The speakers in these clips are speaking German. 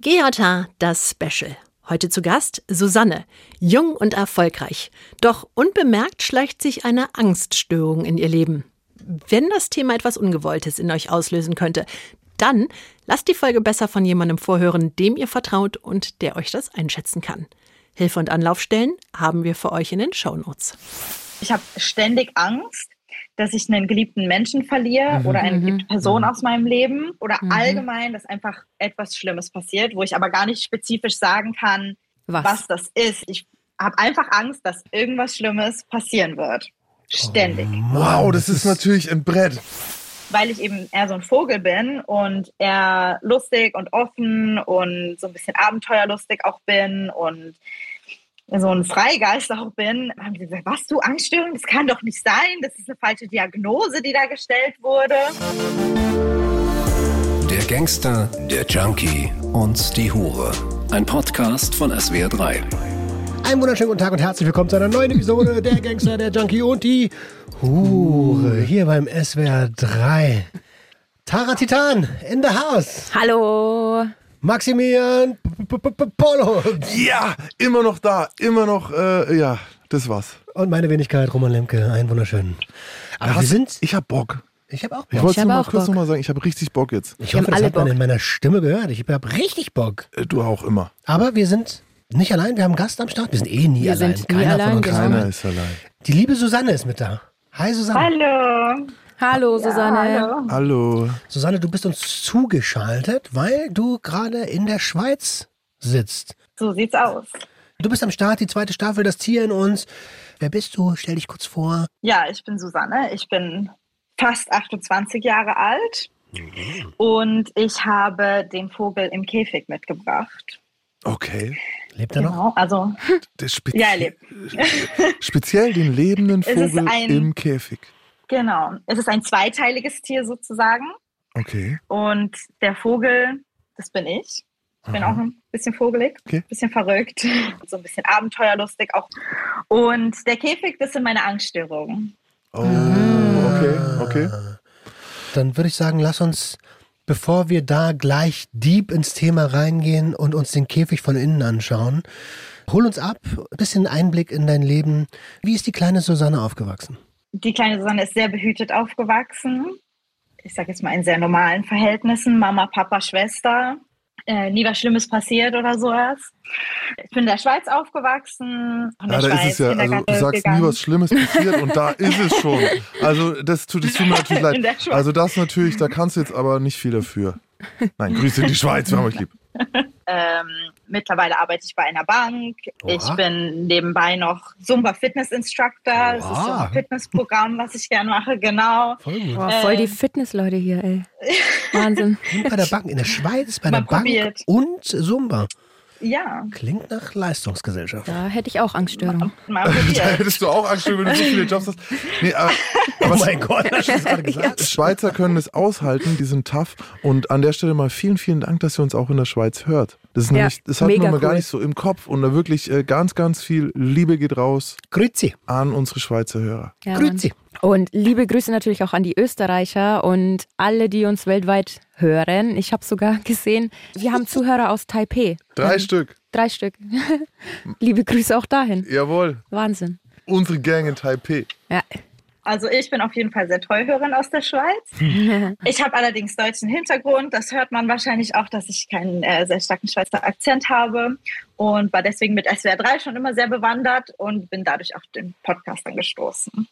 GJH, das Special. Heute zu Gast Susanne, jung und erfolgreich. Doch unbemerkt schleicht sich eine Angststörung in ihr Leben. Wenn das Thema etwas Ungewolltes in euch auslösen könnte, dann lasst die Folge besser von jemandem vorhören, dem ihr vertraut und der euch das einschätzen kann. Hilfe und Anlaufstellen haben wir für euch in den Shownotes. Ich habe ständig Angst, dass ich einen geliebten Menschen verliere mhm. oder eine geliebte mhm. Person mhm. aus meinem Leben oder mhm. allgemein, dass einfach etwas Schlimmes passiert, wo ich aber gar nicht spezifisch sagen kann, was, was das ist. Ich habe einfach Angst, dass irgendwas Schlimmes passieren wird. Ständig. Oh, wow, das ist natürlich ein Brett. Weil ich eben eher so ein Vogel bin und eher lustig und offen und so ein bisschen abenteuerlustig auch bin und so ein Freigeist auch bin, haben sie gesagt, was du Angststörung? Das kann doch nicht sein. Das ist eine falsche Diagnose, die da gestellt wurde. Der Gangster, der Junkie und die Hure. Ein Podcast von SWR3. Einen wunderschönen guten Tag und herzlich willkommen zu einer neuen Episode Der Gangster, der Junkie und die Hure hier beim SWR 3. Tara Titan in the house. Hallo. Maximilian Polo. Ja, immer noch da, immer noch, äh, ja, das war's. Und meine Wenigkeit, Roman Lemke, einen wunderschönen. Aber wir sind. Ich hab Bock. Ich habe auch Bock. Ich wollte nur mal kurz nochmal sagen, ich habe richtig Bock jetzt. Ich hoffe, das hat man in meiner Stimme gehört. Ich habe richtig Bock. Äh, du auch immer. Aber wir sind nicht allein, wir haben einen Gast am Start. Wir sind eh nie wir allein. Keiner nie allein, von uns. Genau. Keiner ist allein. Die liebe Susanne ist mit da. Hi Susanne. Hallo. Hallo Susanne. Ja, hallo. hallo. Susanne, du bist uns zugeschaltet, weil du gerade in der Schweiz sitzt. So sieht's aus. Du bist am Start, die zweite Staffel, das Tier in uns. Wer bist du? Stell dich kurz vor. Ja, ich bin Susanne. Ich bin fast 28 Jahre alt mhm. und ich habe den Vogel im Käfig mitgebracht. Okay. Lebt er genau, noch? Also, ja, er lebt. Speziell den lebenden Vogel im Käfig. Genau. Es ist ein zweiteiliges Tier sozusagen. Okay. Und der Vogel, das bin ich. Ich bin Aha. auch ein bisschen vogelig, okay. ein bisschen verrückt, so ein bisschen abenteuerlustig auch. Und der Käfig, das sind meine Angststörungen. Oh, okay, okay. Dann würde ich sagen, lass uns, bevor wir da gleich deep ins Thema reingehen und uns den Käfig von innen anschauen, hol uns ab, ein bisschen Einblick in dein Leben. Wie ist die kleine Susanne aufgewachsen? Die kleine Susanne ist sehr behütet aufgewachsen. Ich sage jetzt mal in sehr normalen Verhältnissen. Mama, Papa, Schwester. Äh, nie was Schlimmes passiert oder sowas. Ich bin in der Schweiz aufgewachsen. In ja, da Schweiz, ist es ja, also du sagst gegangen. nie was Schlimmes passiert und da ist es schon. Also das tut, das tut mir natürlich leid. Also das natürlich, da kannst du jetzt aber nicht viel dafür. Nein, Grüße in die Schweiz, wir haben euch lieb. Ähm, mittlerweile arbeite ich bei einer Bank. Oha. Ich bin nebenbei noch Zumba Fitness Instructor. Oha. Das ist so ein Fitnessprogramm, was ich gerne mache, genau. Voll, gut. Boah, voll die ähm, Fitnessleute hier, ey. Wahnsinn. Und bei der Bank in der Schweiz, bei der Bank und Zumba. Ja. Klingt nach Leistungsgesellschaft. Da hätte ich auch Angststörungen. da hättest du auch Angststörungen, wenn du so viele Jobs hast. Nee, aber, aber oh mein Gott, hast du das gerade gesagt? Schweizer können es aushalten, die sind tough. Und an der Stelle mal vielen, vielen Dank, dass ihr uns auch in der Schweiz hört. Das ist ja, nämlich, das hat man cool. gar nicht so im Kopf. Und da wirklich äh, ganz, ganz viel Liebe geht raus. Grüezi. An unsere Schweizer Hörer. Ja, Grüezi. Und liebe Grüße natürlich auch an die Österreicher und alle, die uns weltweit hören. Ich habe sogar gesehen, wir haben Zuhörer aus Taipei. Drei ähm, Stück. Drei Stück. liebe Grüße auch dahin. Jawohl. Wahnsinn. Unsere Gang in Taipei. Ja. Also ich bin auf jeden Fall sehr Treuhörerin aus der Schweiz. ich habe allerdings deutschen Hintergrund. Das hört man wahrscheinlich auch, dass ich keinen äh, sehr starken Schweizer Akzent habe und war deswegen mit SWR 3 schon immer sehr bewandert und bin dadurch auf den Podcast angestoßen.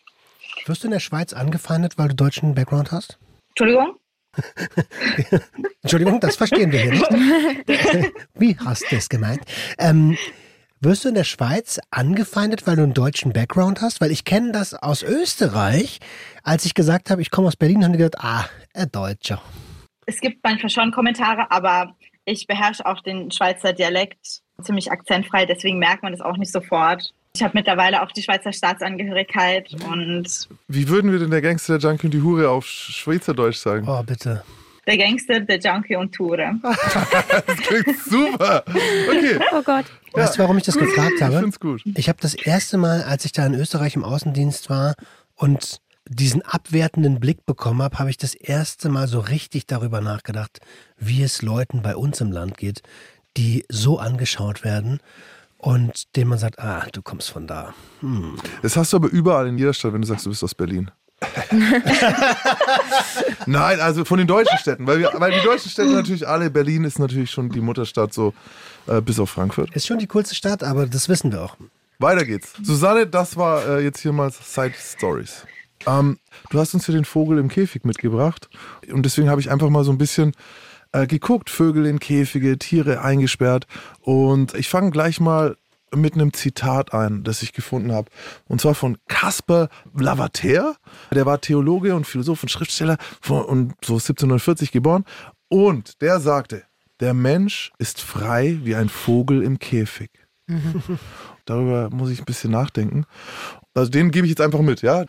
Wirst du in der Schweiz angefeindet, weil du deutschen Background hast? Entschuldigung? Entschuldigung, das verstehen wir hier nicht. Wie hast du es gemeint? Ähm, wirst du in der Schweiz angefeindet, weil du einen deutschen Background hast? Weil ich kenne das aus Österreich. Als ich gesagt habe, ich komme aus Berlin, haben die gesagt, ah, ein Deutscher. Es gibt manchmal schon Kommentare, aber ich beherrsche auch den Schweizer Dialekt ziemlich akzentfrei, deswegen merkt man es auch nicht sofort. Ich habe mittlerweile auch die Schweizer Staatsangehörigkeit und. Wie würden wir denn der Gangster, der Junkie und die Hure auf Schweizerdeutsch sagen? Oh, bitte. Der Gangster, der Junkie und Ture. das klingt super. Okay. Oh Gott. Weißt du, warum ich das gefragt habe? Ich finde es gut. Ich habe das erste Mal, als ich da in Österreich im Außendienst war und diesen abwertenden Blick bekommen habe, habe ich das erste Mal so richtig darüber nachgedacht, wie es Leuten bei uns im Land geht, die so angeschaut werden und denen man sagt, ah, du kommst von da. Hm. Das hast du aber überall in jeder Stadt, wenn du sagst, du bist aus Berlin. Nein, also von den deutschen Städten, weil, wir, weil die deutschen Städte natürlich alle, Berlin ist natürlich schon die Mutterstadt, so äh, bis auf Frankfurt. Ist schon die coolste Stadt, aber das wissen wir auch. Weiter geht's. Susanne, das war äh, jetzt hier mal Side Stories. Ähm, du hast uns hier den Vogel im Käfig mitgebracht und deswegen habe ich einfach mal so ein bisschen äh, geguckt, Vögel in Käfige, Tiere eingesperrt und ich fange gleich mal mit einem Zitat ein, das ich gefunden habe. Und zwar von Caspar Lavater. Der war Theologe und Philosoph und Schriftsteller und so 1740 geboren. Und der sagte, der Mensch ist frei wie ein Vogel im Käfig. Mhm. Darüber muss ich ein bisschen nachdenken. Also den gebe ich jetzt einfach mit, ja.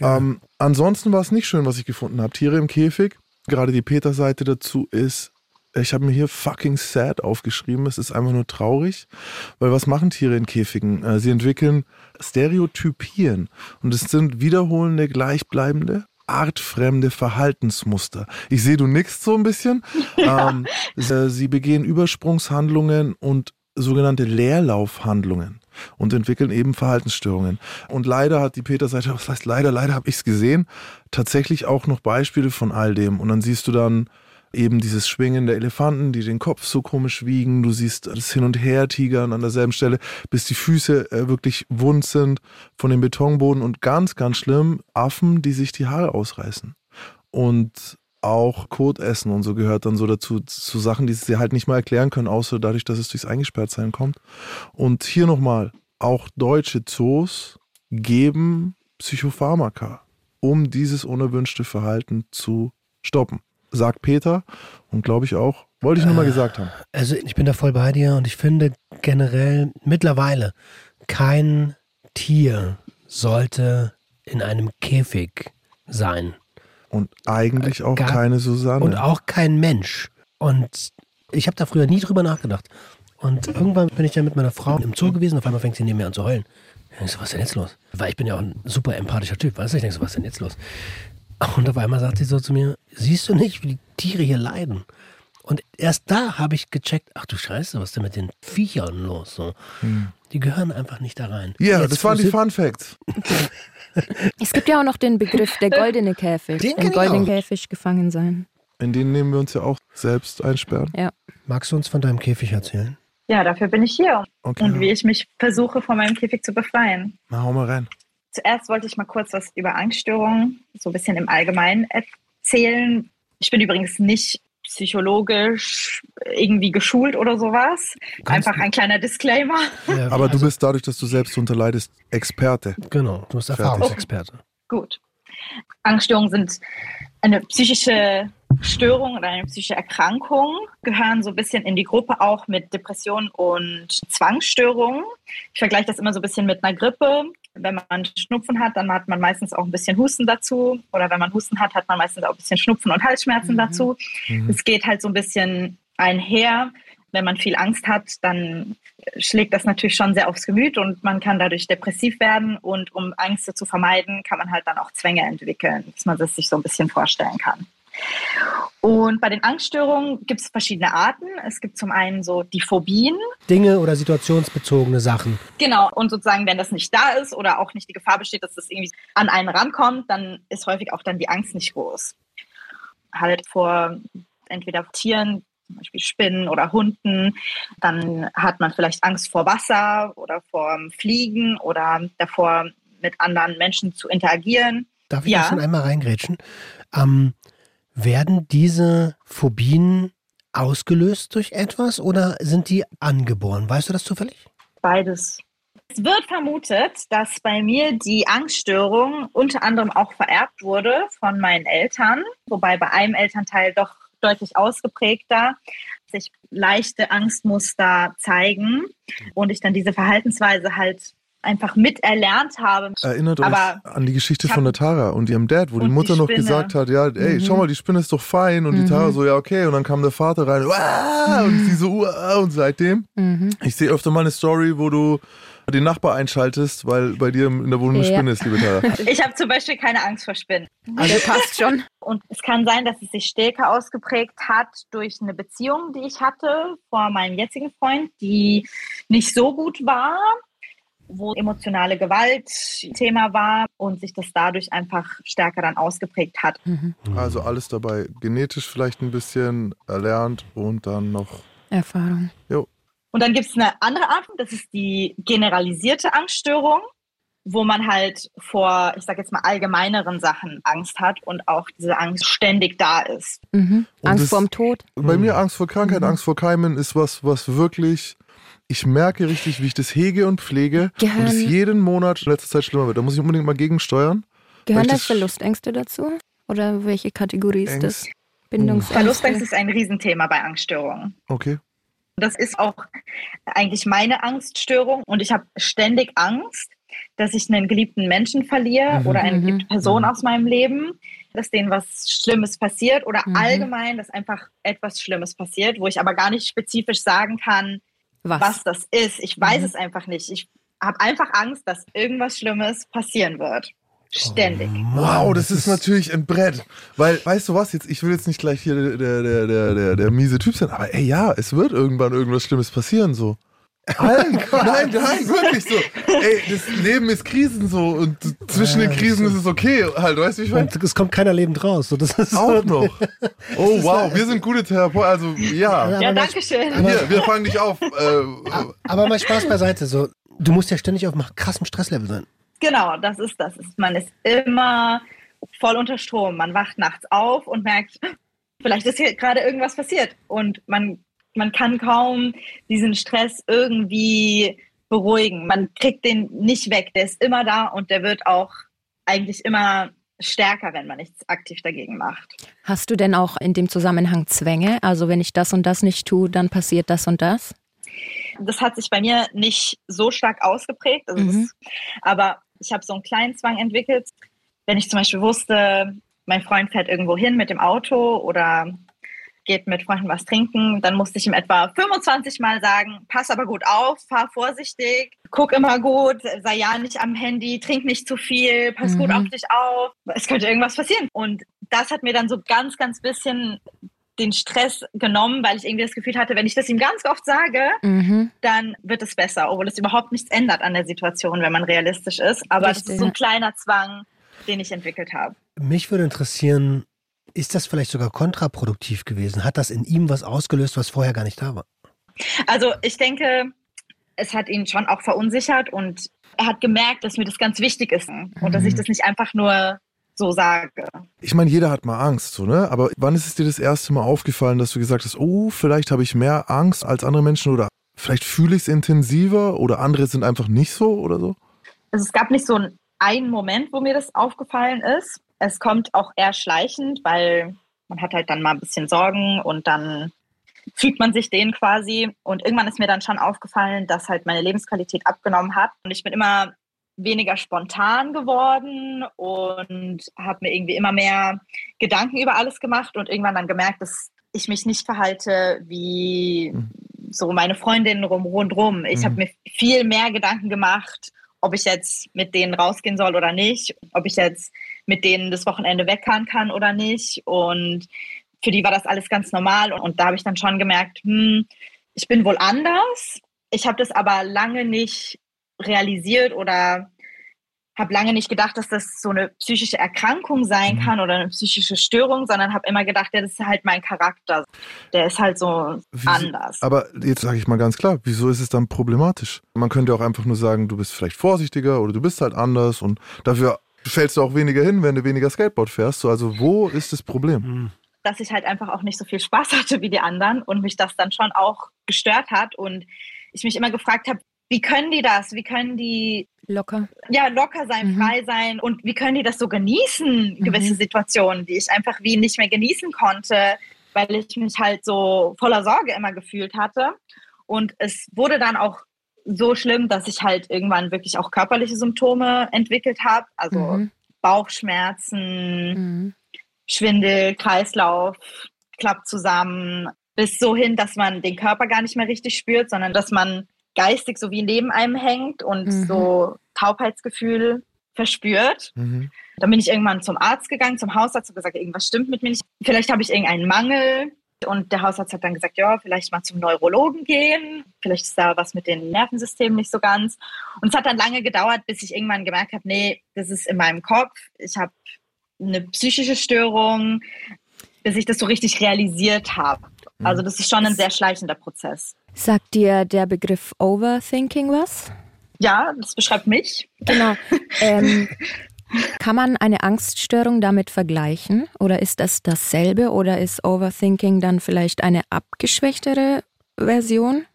Ähm, ansonsten war es nicht schön, was ich gefunden habe. Tiere im Käfig. Gerade die Peter-Seite dazu ist ich habe mir hier fucking sad aufgeschrieben. Es ist einfach nur traurig, weil was machen Tiere in Käfigen? Äh, sie entwickeln Stereotypien und es sind wiederholende, gleichbleibende, artfremde Verhaltensmuster. Ich sehe, du nickst so ein bisschen. Ja. Ähm, sie begehen Übersprungshandlungen und sogenannte Leerlaufhandlungen und entwickeln eben Verhaltensstörungen. Und leider hat die Peter-Seite, was heißt leider, leider habe ich es gesehen, tatsächlich auch noch Beispiele von all dem. Und dann siehst du dann eben dieses Schwingen der Elefanten, die den Kopf so komisch wiegen. Du siehst das Hin- und Her-Tigern an derselben Stelle, bis die Füße äh, wirklich wund sind von dem Betonboden. Und ganz, ganz schlimm, Affen, die sich die Haare ausreißen. Und auch Kot essen und so gehört dann so dazu, zu Sachen, die sie halt nicht mal erklären können, außer dadurch, dass es durchs Eingesperrtsein kommt. Und hier nochmal, auch deutsche Zoos geben Psychopharmaka, um dieses unerwünschte Verhalten zu stoppen sagt Peter und glaube ich auch. Wollte ich nur mal gesagt haben. Also ich bin da voll bei dir und ich finde generell mittlerweile kein Tier sollte in einem Käfig sein. Und eigentlich auch Gar, keine Susanne. Und auch kein Mensch. Und ich habe da früher nie drüber nachgedacht. Und irgendwann bin ich dann mit meiner Frau im Zoo gewesen, auf einmal fängt sie neben mir an zu heulen. Ich denke so, was ist denn jetzt los? Weil ich bin ja auch ein super empathischer Typ, weißt du? Ich denke so, was ist denn jetzt los? Und auf einmal sagt sie so zu mir, siehst du nicht, wie die Tiere hier leiden? Und erst da habe ich gecheckt, ach du Scheiße, was ist denn mit den Viechern los? So. Hm. Die gehören einfach nicht da rein. Ja, yeah, das waren die Fun Facts. es gibt ja auch noch den Begriff der goldene Käfig. Den Im goldenen Käfig gefangen sein. In den nehmen wir uns ja auch selbst einsperren. Ja. Magst du uns von deinem Käfig erzählen? Ja, dafür bin ich hier. Okay. Und wie ich mich versuche, von meinem Käfig zu befreien. Na, hau mal rein. Zuerst wollte ich mal kurz was über Angststörungen, so ein bisschen im Allgemeinen erzählen. Ich bin übrigens nicht psychologisch irgendwie geschult oder sowas. Kannst Einfach ein kleiner Disclaimer. Ja, Aber also, du bist dadurch, dass du selbst unterleidest, Experte. Genau, du bist Erfahrungsexperte. Okay. Gut. Angststörungen sind eine psychische Störung oder eine psychische Erkrankung, gehören so ein bisschen in die Gruppe auch mit Depressionen und Zwangsstörungen. Ich vergleiche das immer so ein bisschen mit einer Grippe. Wenn man Schnupfen hat, dann hat man meistens auch ein bisschen Husten dazu. Oder wenn man Husten hat, hat man meistens auch ein bisschen Schnupfen und Halsschmerzen mhm. dazu. Mhm. Es geht halt so ein bisschen einher. Wenn man viel Angst hat, dann schlägt das natürlich schon sehr aufs Gemüt und man kann dadurch depressiv werden. Und um Ängste zu vermeiden, kann man halt dann auch Zwänge entwickeln, dass man das sich so ein bisschen vorstellen kann. Und bei den Angststörungen gibt es verschiedene Arten. Es gibt zum einen so die Phobien. Dinge oder situationsbezogene Sachen. Genau. Und sozusagen, wenn das nicht da ist oder auch nicht die Gefahr besteht, dass das irgendwie an einen rankommt, dann ist häufig auch dann die Angst nicht groß. Halt vor entweder Tieren, zum Beispiel Spinnen oder Hunden. Dann hat man vielleicht Angst vor Wasser oder vor Fliegen oder davor, mit anderen Menschen zu interagieren. Darf ich ja. da schon einmal reingrätschen? Ähm, werden diese Phobien ausgelöst durch etwas oder sind die angeboren? Weißt du das zufällig? Beides. Es wird vermutet, dass bei mir die Angststörung unter anderem auch vererbt wurde von meinen Eltern, wobei bei einem Elternteil doch deutlich ausgeprägter sich leichte Angstmuster zeigen und ich dann diese Verhaltensweise halt einfach miterlernt habe. Erinnert euch an die Geschichte von der Tara und ihrem Dad, wo die Mutter die noch gesagt hat, ja, ey, mhm. schau mal, die Spinne ist doch fein und mhm. die Tara so, ja, okay. Und dann kam der Vater rein, Uah! und sie so, Uah! und seitdem, mhm. ich sehe öfter mal eine Story, wo du den Nachbar einschaltest, weil bei dir in der Wohnung eine ja. Spinne ist, liebe Tara. Ich habe zum Beispiel keine Angst vor Spinnen. Also passt schon. Und es kann sein, dass es sich stärker ausgeprägt hat durch eine Beziehung, die ich hatte vor meinem jetzigen Freund, die nicht so gut war wo emotionale Gewalt Thema war und sich das dadurch einfach stärker dann ausgeprägt hat. Mhm. Also alles dabei, genetisch vielleicht ein bisschen erlernt und dann noch Erfahrung. Jo. Und dann gibt es eine andere Art, das ist die generalisierte Angststörung, wo man halt vor, ich sage jetzt mal, allgemeineren Sachen Angst hat und auch diese Angst ständig da ist. Mhm. Angst vorm Tod? Bei mir Angst vor Krankheit, mhm. Angst vor Keimen ist was, was wirklich ich merke richtig, wie ich das hege und pflege Gehören, und es jeden Monat in letzter Zeit schlimmer wird. Da muss ich unbedingt mal gegensteuern. Gehören da Verlustängste dazu? Oder welche Kategorie ist das? Bindungsängste? Verlustängste ist ein Riesenthema bei Angststörungen. Okay. Das ist auch eigentlich meine Angststörung und ich habe ständig Angst, dass ich einen geliebten Menschen verliere mhm. oder eine mhm. geliebte Person mhm. aus meinem Leben, dass denen was Schlimmes passiert oder mhm. allgemein, dass einfach etwas Schlimmes passiert, wo ich aber gar nicht spezifisch sagen kann, was, was das ist. Ich weiß mhm. es einfach nicht. Ich habe einfach Angst, dass irgendwas Schlimmes passieren wird. Ständig. Oh, wow, das ist natürlich ein Brett. Weil, weißt du was, jetzt, ich will jetzt nicht gleich hier der, der, der, der, der, miese Typ sein, aber ey, ja, es wird irgendwann irgendwas Schlimmes passieren, so. Allen, nein, nein, wirklich so. Ey, das Leben ist Krisen so und zwischen ja, den Krisen ist es okay, halt, weißt du, wie ich meine? Es kommt keiner lebend raus. So, das ist Auch so, noch. Oh, wow, wir sind gute Therapeuten, also ja. Ja, danke schön. Hier, wir fangen dich auf. Äh, aber mal Spaß beiseite, so, du musst ja ständig auf krassem Stresslevel sein. Genau, das ist das. Man ist immer voll unter Strom. Man wacht nachts auf und merkt, vielleicht ist hier gerade irgendwas passiert und man man kann kaum diesen Stress irgendwie beruhigen. Man kriegt den nicht weg. Der ist immer da und der wird auch eigentlich immer stärker, wenn man nichts aktiv dagegen macht. Hast du denn auch in dem Zusammenhang Zwänge? Also wenn ich das und das nicht tue, dann passiert das und das? Das hat sich bei mir nicht so stark ausgeprägt. Also mhm. das, aber ich habe so einen kleinen Zwang entwickelt. Wenn ich zum Beispiel wusste, mein Freund fährt irgendwo hin mit dem Auto oder geht mit Freunden was trinken, dann musste ich ihm etwa 25 Mal sagen, pass aber gut auf, fahr vorsichtig, guck immer gut, sei ja nicht am Handy, trink nicht zu viel, pass mhm. gut auf dich auf, es könnte irgendwas passieren. Und das hat mir dann so ganz, ganz bisschen den Stress genommen, weil ich irgendwie das Gefühl hatte, wenn ich das ihm ganz oft sage, mhm. dann wird es besser, obwohl es überhaupt nichts ändert an der Situation, wenn man realistisch ist. Aber Richtig. das ist so ein kleiner Zwang, den ich entwickelt habe. Mich würde interessieren, ist das vielleicht sogar kontraproduktiv gewesen? Hat das in ihm was ausgelöst, was vorher gar nicht da war? Also ich denke, es hat ihn schon auch verunsichert und er hat gemerkt, dass mir das ganz wichtig ist und mhm. dass ich mhm. das nicht einfach nur so sage. Ich meine, jeder hat mal Angst, so, ne? Aber wann ist es dir das erste Mal aufgefallen, dass du gesagt hast, oh, vielleicht habe ich mehr Angst als andere Menschen oder vielleicht fühle ich es intensiver oder andere sind einfach nicht so oder so? Also es gab nicht so einen Moment, wo mir das aufgefallen ist. Es kommt auch eher schleichend, weil man hat halt dann mal ein bisschen Sorgen und dann fügt man sich denen quasi. Und irgendwann ist mir dann schon aufgefallen, dass halt meine Lebensqualität abgenommen hat. Und ich bin immer weniger spontan geworden und habe mir irgendwie immer mehr Gedanken über alles gemacht und irgendwann dann gemerkt, dass ich mich nicht verhalte wie mhm. so meine Freundinnen rundherum. Ich mhm. habe mir viel mehr Gedanken gemacht, ob ich jetzt mit denen rausgehen soll oder nicht, ob ich jetzt mit denen das Wochenende wegfahren kann oder nicht. Und für die war das alles ganz normal. Und, und da habe ich dann schon gemerkt, hm, ich bin wohl anders. Ich habe das aber lange nicht realisiert oder habe lange nicht gedacht, dass das so eine psychische Erkrankung sein mhm. kann oder eine psychische Störung, sondern habe immer gedacht, ja, das ist halt mein Charakter. Der ist halt so Wie, anders. Aber jetzt sage ich mal ganz klar, wieso ist es dann problematisch? Man könnte auch einfach nur sagen, du bist vielleicht vorsichtiger oder du bist halt anders und dafür fällst du auch weniger hin, wenn du weniger Skateboard fährst. So, also wo ist das Problem? Mhm. Dass ich halt einfach auch nicht so viel Spaß hatte wie die anderen und mich das dann schon auch gestört hat und ich mich immer gefragt habe, wie können die das? Wie können die locker? Ja, locker sein, mhm. frei sein und wie können die das so genießen, gewisse mhm. Situationen, die ich einfach wie nicht mehr genießen konnte, weil ich mich halt so voller Sorge immer gefühlt hatte. Und es wurde dann auch so schlimm, dass ich halt irgendwann wirklich auch körperliche Symptome entwickelt habe. Also mhm. Bauchschmerzen, mhm. Schwindel, Kreislauf klappt zusammen, bis so hin, dass man den Körper gar nicht mehr richtig spürt, sondern dass man geistig so wie neben einem hängt und mhm. so Taubheitsgefühl verspürt. Mhm. Dann bin ich irgendwann zum Arzt gegangen, zum Hausarzt und gesagt, irgendwas stimmt mit mir nicht. Vielleicht habe ich irgendeinen Mangel. Und der Hausarzt hat dann gesagt, ja, vielleicht mal zum Neurologen gehen. Vielleicht ist da was mit den Nervensystemen nicht so ganz. Und es hat dann lange gedauert, bis ich irgendwann gemerkt habe, nee, das ist in meinem Kopf. Ich habe eine psychische Störung, bis ich das so richtig realisiert habe. Mhm. Also das ist schon ein sehr schleichender Prozess. Sagt dir der Begriff Overthinking was? Ja, das beschreibt mich. Genau. Ähm, kann man eine Angststörung damit vergleichen? Oder ist das dasselbe? Oder ist Overthinking dann vielleicht eine abgeschwächtere Version?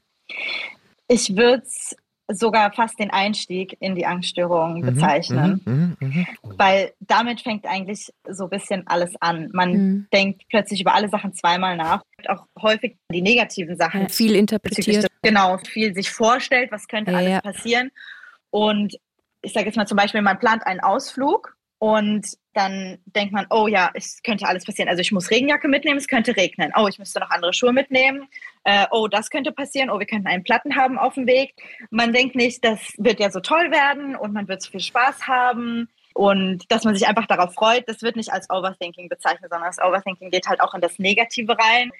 Ich würde es sogar fast den Einstieg in die Angststörung mhm, bezeichnen. Mhm, mh, mh, Weil damit fängt eigentlich so ein bisschen alles an. Man mhm. denkt plötzlich über alle Sachen zweimal nach. Auch häufig die negativen Sachen. Ja, viel interpretiert. Genau, viel sich vorstellt, was könnte ja, alles passieren. Und ich sage jetzt mal zum Beispiel, man plant einen Ausflug und dann denkt man, oh ja, es könnte alles passieren. Also ich muss Regenjacke mitnehmen, es könnte regnen. Oh, ich müsste noch andere Schuhe mitnehmen. Äh, oh, das könnte passieren. Oh, wir könnten einen Platten haben auf dem Weg. Man denkt nicht, das wird ja so toll werden und man wird so viel Spaß haben und dass man sich einfach darauf freut. Das wird nicht als Overthinking bezeichnet, sondern das Overthinking geht halt auch in das Negative rein.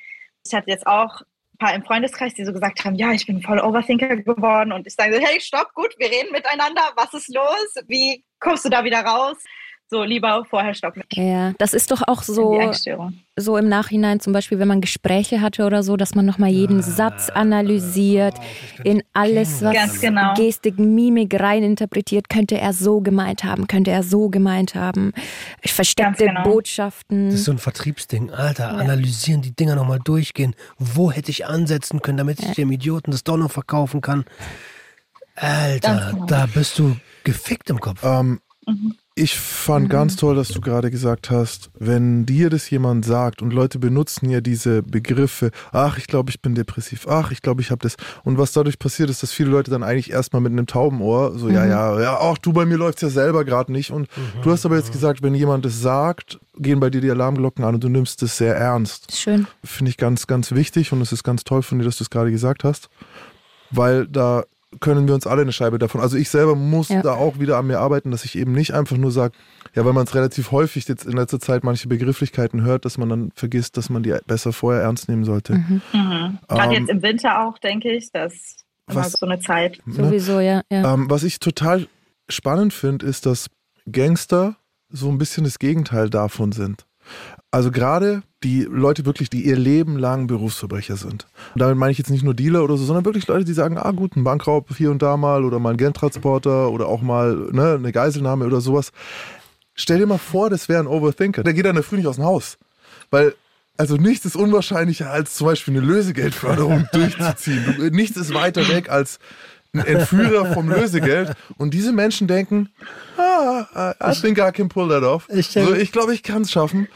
Ich hatte jetzt auch paar im Freundeskreis, die so gesagt haben, ja, ich bin voll Overthinker geworden und ich sage, hey, stopp, gut, wir reden miteinander, was ist los? Wie kommst du da wieder raus? So lieber vorher stoppen. Ja, das ist doch auch so, so im Nachhinein, zum Beispiel, wenn man Gespräche hatte oder so, dass man nochmal jeden ah, Satz analysiert, in alles, was genau. Gestik, Mimik reininterpretiert, könnte er so gemeint haben, könnte er so gemeint haben. Versteckte genau. Botschaften. Das ist so ein Vertriebsding. Alter, ja. analysieren, die Dinger nochmal durchgehen. Wo hätte ich ansetzen können, damit ich ja. dem Idioten das doch noch verkaufen kann? Alter, genau. da bist du gefickt im Kopf. Ähm, mhm. Ich fand mhm. ganz toll, dass du gerade gesagt hast, wenn dir das jemand sagt und Leute benutzen ja diese Begriffe, ach, ich glaube, ich bin depressiv, ach, ich glaube, ich habe das. Und was dadurch passiert ist, dass viele Leute dann eigentlich erstmal mit einem Taubenohr so, mhm. ja, ja, ja, ach, du, bei mir läuft es ja selber gerade nicht. Und mhm. du hast aber jetzt gesagt, wenn jemand das sagt, gehen bei dir die Alarmglocken an und du nimmst es sehr ernst. Schön. Finde ich ganz, ganz wichtig und es ist ganz toll von dir, dass du es gerade gesagt hast, weil da können wir uns alle eine Scheibe davon. Also ich selber muss ja. da auch wieder an mir arbeiten, dass ich eben nicht einfach nur sage, ja, weil man es relativ häufig jetzt in letzter Zeit manche Begrifflichkeiten hört, dass man dann vergisst, dass man die besser vorher ernst nehmen sollte. Mhm. Mhm. Gerade ähm, jetzt im Winter auch, denke ich, das ist immer was, so eine Zeit. Ne? Sowieso, ja. ja. Ähm, was ich total spannend finde, ist, dass Gangster so ein bisschen das Gegenteil davon sind. Also gerade die Leute wirklich, die ihr Leben lang Berufsverbrecher sind. Und damit meine ich jetzt nicht nur Dealer oder so, sondern wirklich Leute, die sagen, ah gut, ein Bankraub hier und da mal oder mal ein Geldtransporter oder auch mal ne, eine Geiselnahme oder sowas. Stell dir mal vor, das wäre ein Overthinker. Der geht dann der Früh nicht aus dem Haus. Weil also nichts ist unwahrscheinlicher als zum Beispiel eine Lösegeldförderung durchzuziehen. Nichts ist weiter weg als ein Entführer vom Lösegeld. Und diese Menschen denken, ah, I think I can pull that off. Ich, so, ich glaube, ich kann es schaffen.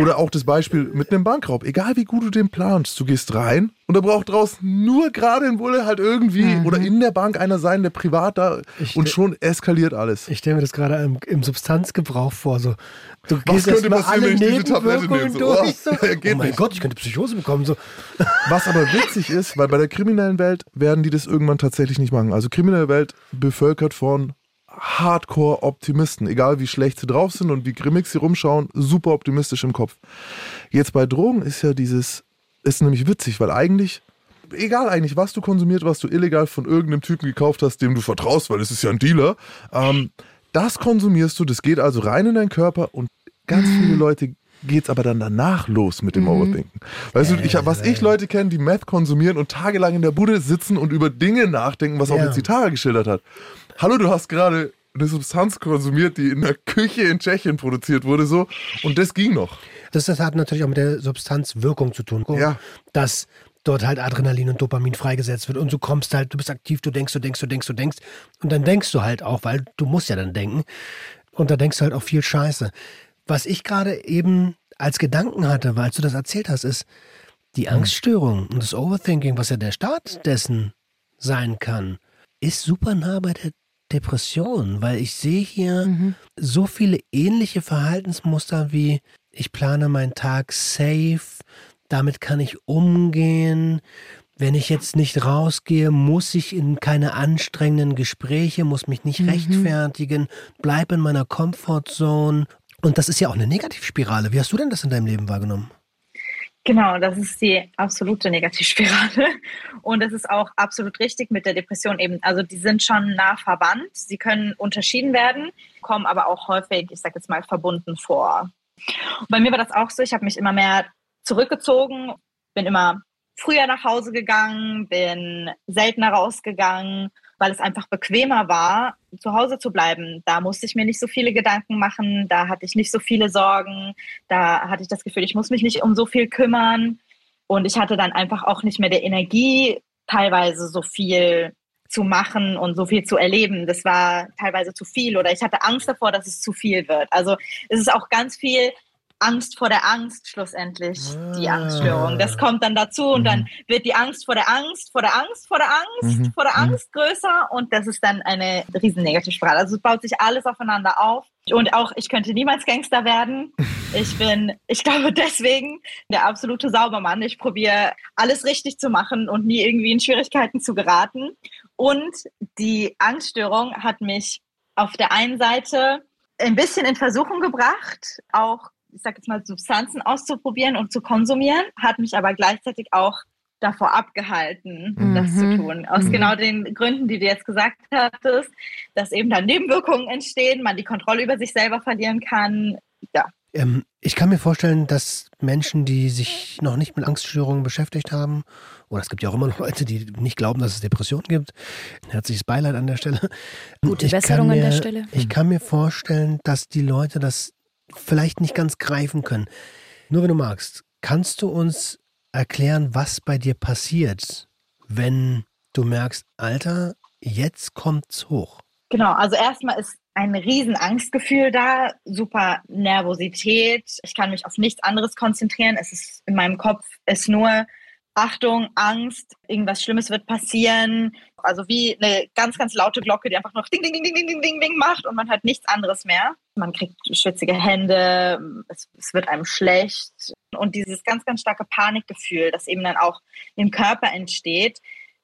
Oder auch das Beispiel mit einem Bankraub. Egal wie gut du den planst, du gehst rein und da braucht draußen nur gerade ein Bulle halt irgendwie mhm. oder in der Bank einer sein, der privat da ich und schon eskaliert alles. Ich stelle mir das gerade im, im, Substanzgebrauch vor. So, du Was gehst mal alle Nebenwirkungen so, durch. So. oh mein nicht. Gott, ich könnte Psychose bekommen. So. Was aber witzig ist, weil bei der kriminellen Welt werden die das irgendwann tatsächlich nicht machen. Also kriminelle Welt bevölkert von Hardcore-Optimisten, egal wie schlecht sie drauf sind und wie grimmig sie rumschauen, super optimistisch im Kopf. Jetzt bei Drogen ist ja dieses, ist nämlich witzig, weil eigentlich, egal eigentlich, was du konsumiert, was du illegal von irgendeinem Typen gekauft hast, dem du vertraust, weil es ist ja ein Dealer, ähm, das konsumierst du, das geht also rein in deinen Körper und ganz viele Leute geht es aber dann danach los mit dem mhm. Overthinken. Weißt du, ich, was ich Leute kenne, die Meth konsumieren und tagelang in der Bude sitzen und über Dinge nachdenken, was auch ja. jetzt die geschildert hat. Hallo, du hast gerade eine Substanz konsumiert, die in der Küche in Tschechien produziert wurde, so und das ging noch. Das, das hat natürlich auch mit der Substanzwirkung zu tun. Ja. Dass dort halt Adrenalin und Dopamin freigesetzt wird und du kommst halt, du bist aktiv, du denkst, du denkst, du denkst, du denkst und dann denkst du halt auch, weil du musst ja dann denken und da denkst du halt auch viel Scheiße. Was ich gerade eben als Gedanken hatte, weil du das erzählt hast, ist die hm. Angststörung und das Overthinking, was ja der Start dessen sein kann. ist super nah bei der Depression, weil ich sehe hier mhm. so viele ähnliche Verhaltensmuster wie ich plane meinen Tag safe, damit kann ich umgehen. Wenn ich jetzt nicht rausgehe, muss ich in keine anstrengenden Gespräche, muss mich nicht mhm. rechtfertigen, bleib in meiner Comfortzone. Und das ist ja auch eine Negativspirale. Wie hast du denn das in deinem Leben wahrgenommen? Genau, das ist die absolute Negativspirale. Und es ist auch absolut richtig mit der Depression eben. Also die sind schon nah verwandt. Sie können unterschieden werden, kommen aber auch häufig, ich sage jetzt mal, verbunden vor. Und bei mir war das auch so. Ich habe mich immer mehr zurückgezogen, bin immer früher nach Hause gegangen, bin seltener rausgegangen, weil es einfach bequemer war, zu Hause zu bleiben. Da musste ich mir nicht so viele Gedanken machen, da hatte ich nicht so viele Sorgen, da hatte ich das Gefühl, ich muss mich nicht um so viel kümmern. Und ich hatte dann einfach auch nicht mehr der Energie, teilweise so viel zu machen und so viel zu erleben. Das war teilweise zu viel oder ich hatte Angst davor, dass es zu viel wird. Also es ist auch ganz viel Angst vor der Angst schlussendlich, ah. die Angststörung. Das kommt dann dazu und mhm. dann wird die Angst vor der Angst, vor der Angst, vor der Angst, mhm. vor der mhm. Angst größer und das ist dann eine riesen Negativspirale. Also es baut sich alles aufeinander auf. Und auch ich könnte niemals Gangster werden. Ich bin, ich glaube deswegen der absolute Saubermann. Ich probiere alles richtig zu machen und nie irgendwie in Schwierigkeiten zu geraten. Und die Angststörung hat mich auf der einen Seite ein bisschen in Versuchung gebracht, auch ich sag jetzt mal, Substanzen auszuprobieren und zu konsumieren, hat mich aber gleichzeitig auch davor abgehalten, mhm. das zu tun. Aus mhm. genau den Gründen, die du jetzt gesagt hattest, dass eben dann Nebenwirkungen entstehen, man die Kontrolle über sich selber verlieren kann. Ja. Ähm, ich kann mir vorstellen, dass Menschen, die sich noch nicht mit Angststörungen beschäftigt haben, oder es gibt ja auch immer noch Leute, die nicht glauben, dass es Depressionen gibt. Herzliches Beileid an der Stelle. Gute ich Besserung mir, an der Stelle. Ich kann mir vorstellen, dass die Leute das vielleicht nicht ganz greifen können. Nur wenn du magst, kannst du uns erklären, was bei dir passiert, wenn du merkst, Alter, jetzt kommt's hoch? Genau, also erstmal ist ein riesen Angstgefühl da, super Nervosität. Ich kann mich auf nichts anderes konzentrieren. Es ist in meinem Kopf ist nur Achtung, Angst, irgendwas Schlimmes wird passieren. Also wie eine ganz, ganz laute Glocke, die einfach noch ding, ding, ding, ding, ding, ding, ding macht und man hat nichts anderes mehr. Man kriegt schwitzige Hände, es, es wird einem schlecht. Und dieses ganz, ganz starke Panikgefühl, das eben dann auch im Körper entsteht,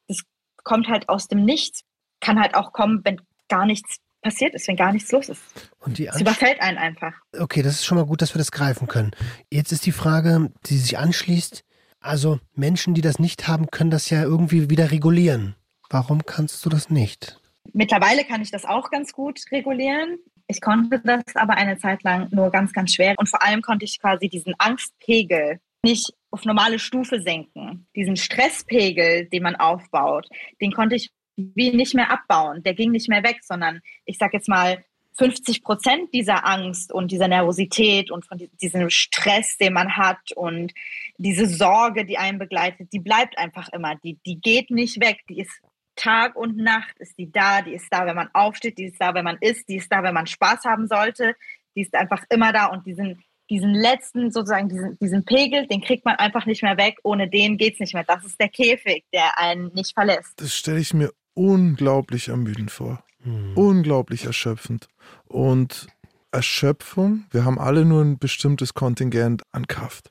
das kommt halt aus dem Nichts. Kann halt auch kommen, wenn gar nichts passiert ist, wenn gar nichts los ist. Und die es überfällt einen einfach. Okay, das ist schon mal gut, dass wir das greifen können. Jetzt ist die Frage, die sich anschließt, also Menschen, die das nicht haben, können das ja irgendwie wieder regulieren. Warum kannst du das nicht? Mittlerweile kann ich das auch ganz gut regulieren. Ich konnte das aber eine Zeit lang nur ganz, ganz schwer. Und vor allem konnte ich quasi diesen Angstpegel nicht auf normale Stufe senken. Diesen Stresspegel, den man aufbaut, den konnte ich wie nicht mehr abbauen. Der ging nicht mehr weg, sondern ich sage jetzt mal, 50 Prozent dieser Angst und dieser Nervosität und von diesem Stress, den man hat und diese Sorge, die einen begleitet, die bleibt einfach immer. Die, die geht nicht weg. Die ist Tag und Nacht, ist die da. Die ist da, wenn man aufsteht. Die ist da, wenn man isst. Die ist da, wenn man Spaß haben sollte. Die ist einfach immer da. Und diesen, diesen letzten, sozusagen, diesen, diesen Pegel, den kriegt man einfach nicht mehr weg. Ohne den geht es nicht mehr. Das ist der Käfig, der einen nicht verlässt. Das stelle ich mir unglaublich ermüdend vor. Hm. Unglaublich erschöpfend. Und Erschöpfung, wir haben alle nur ein bestimmtes Kontingent an Kraft.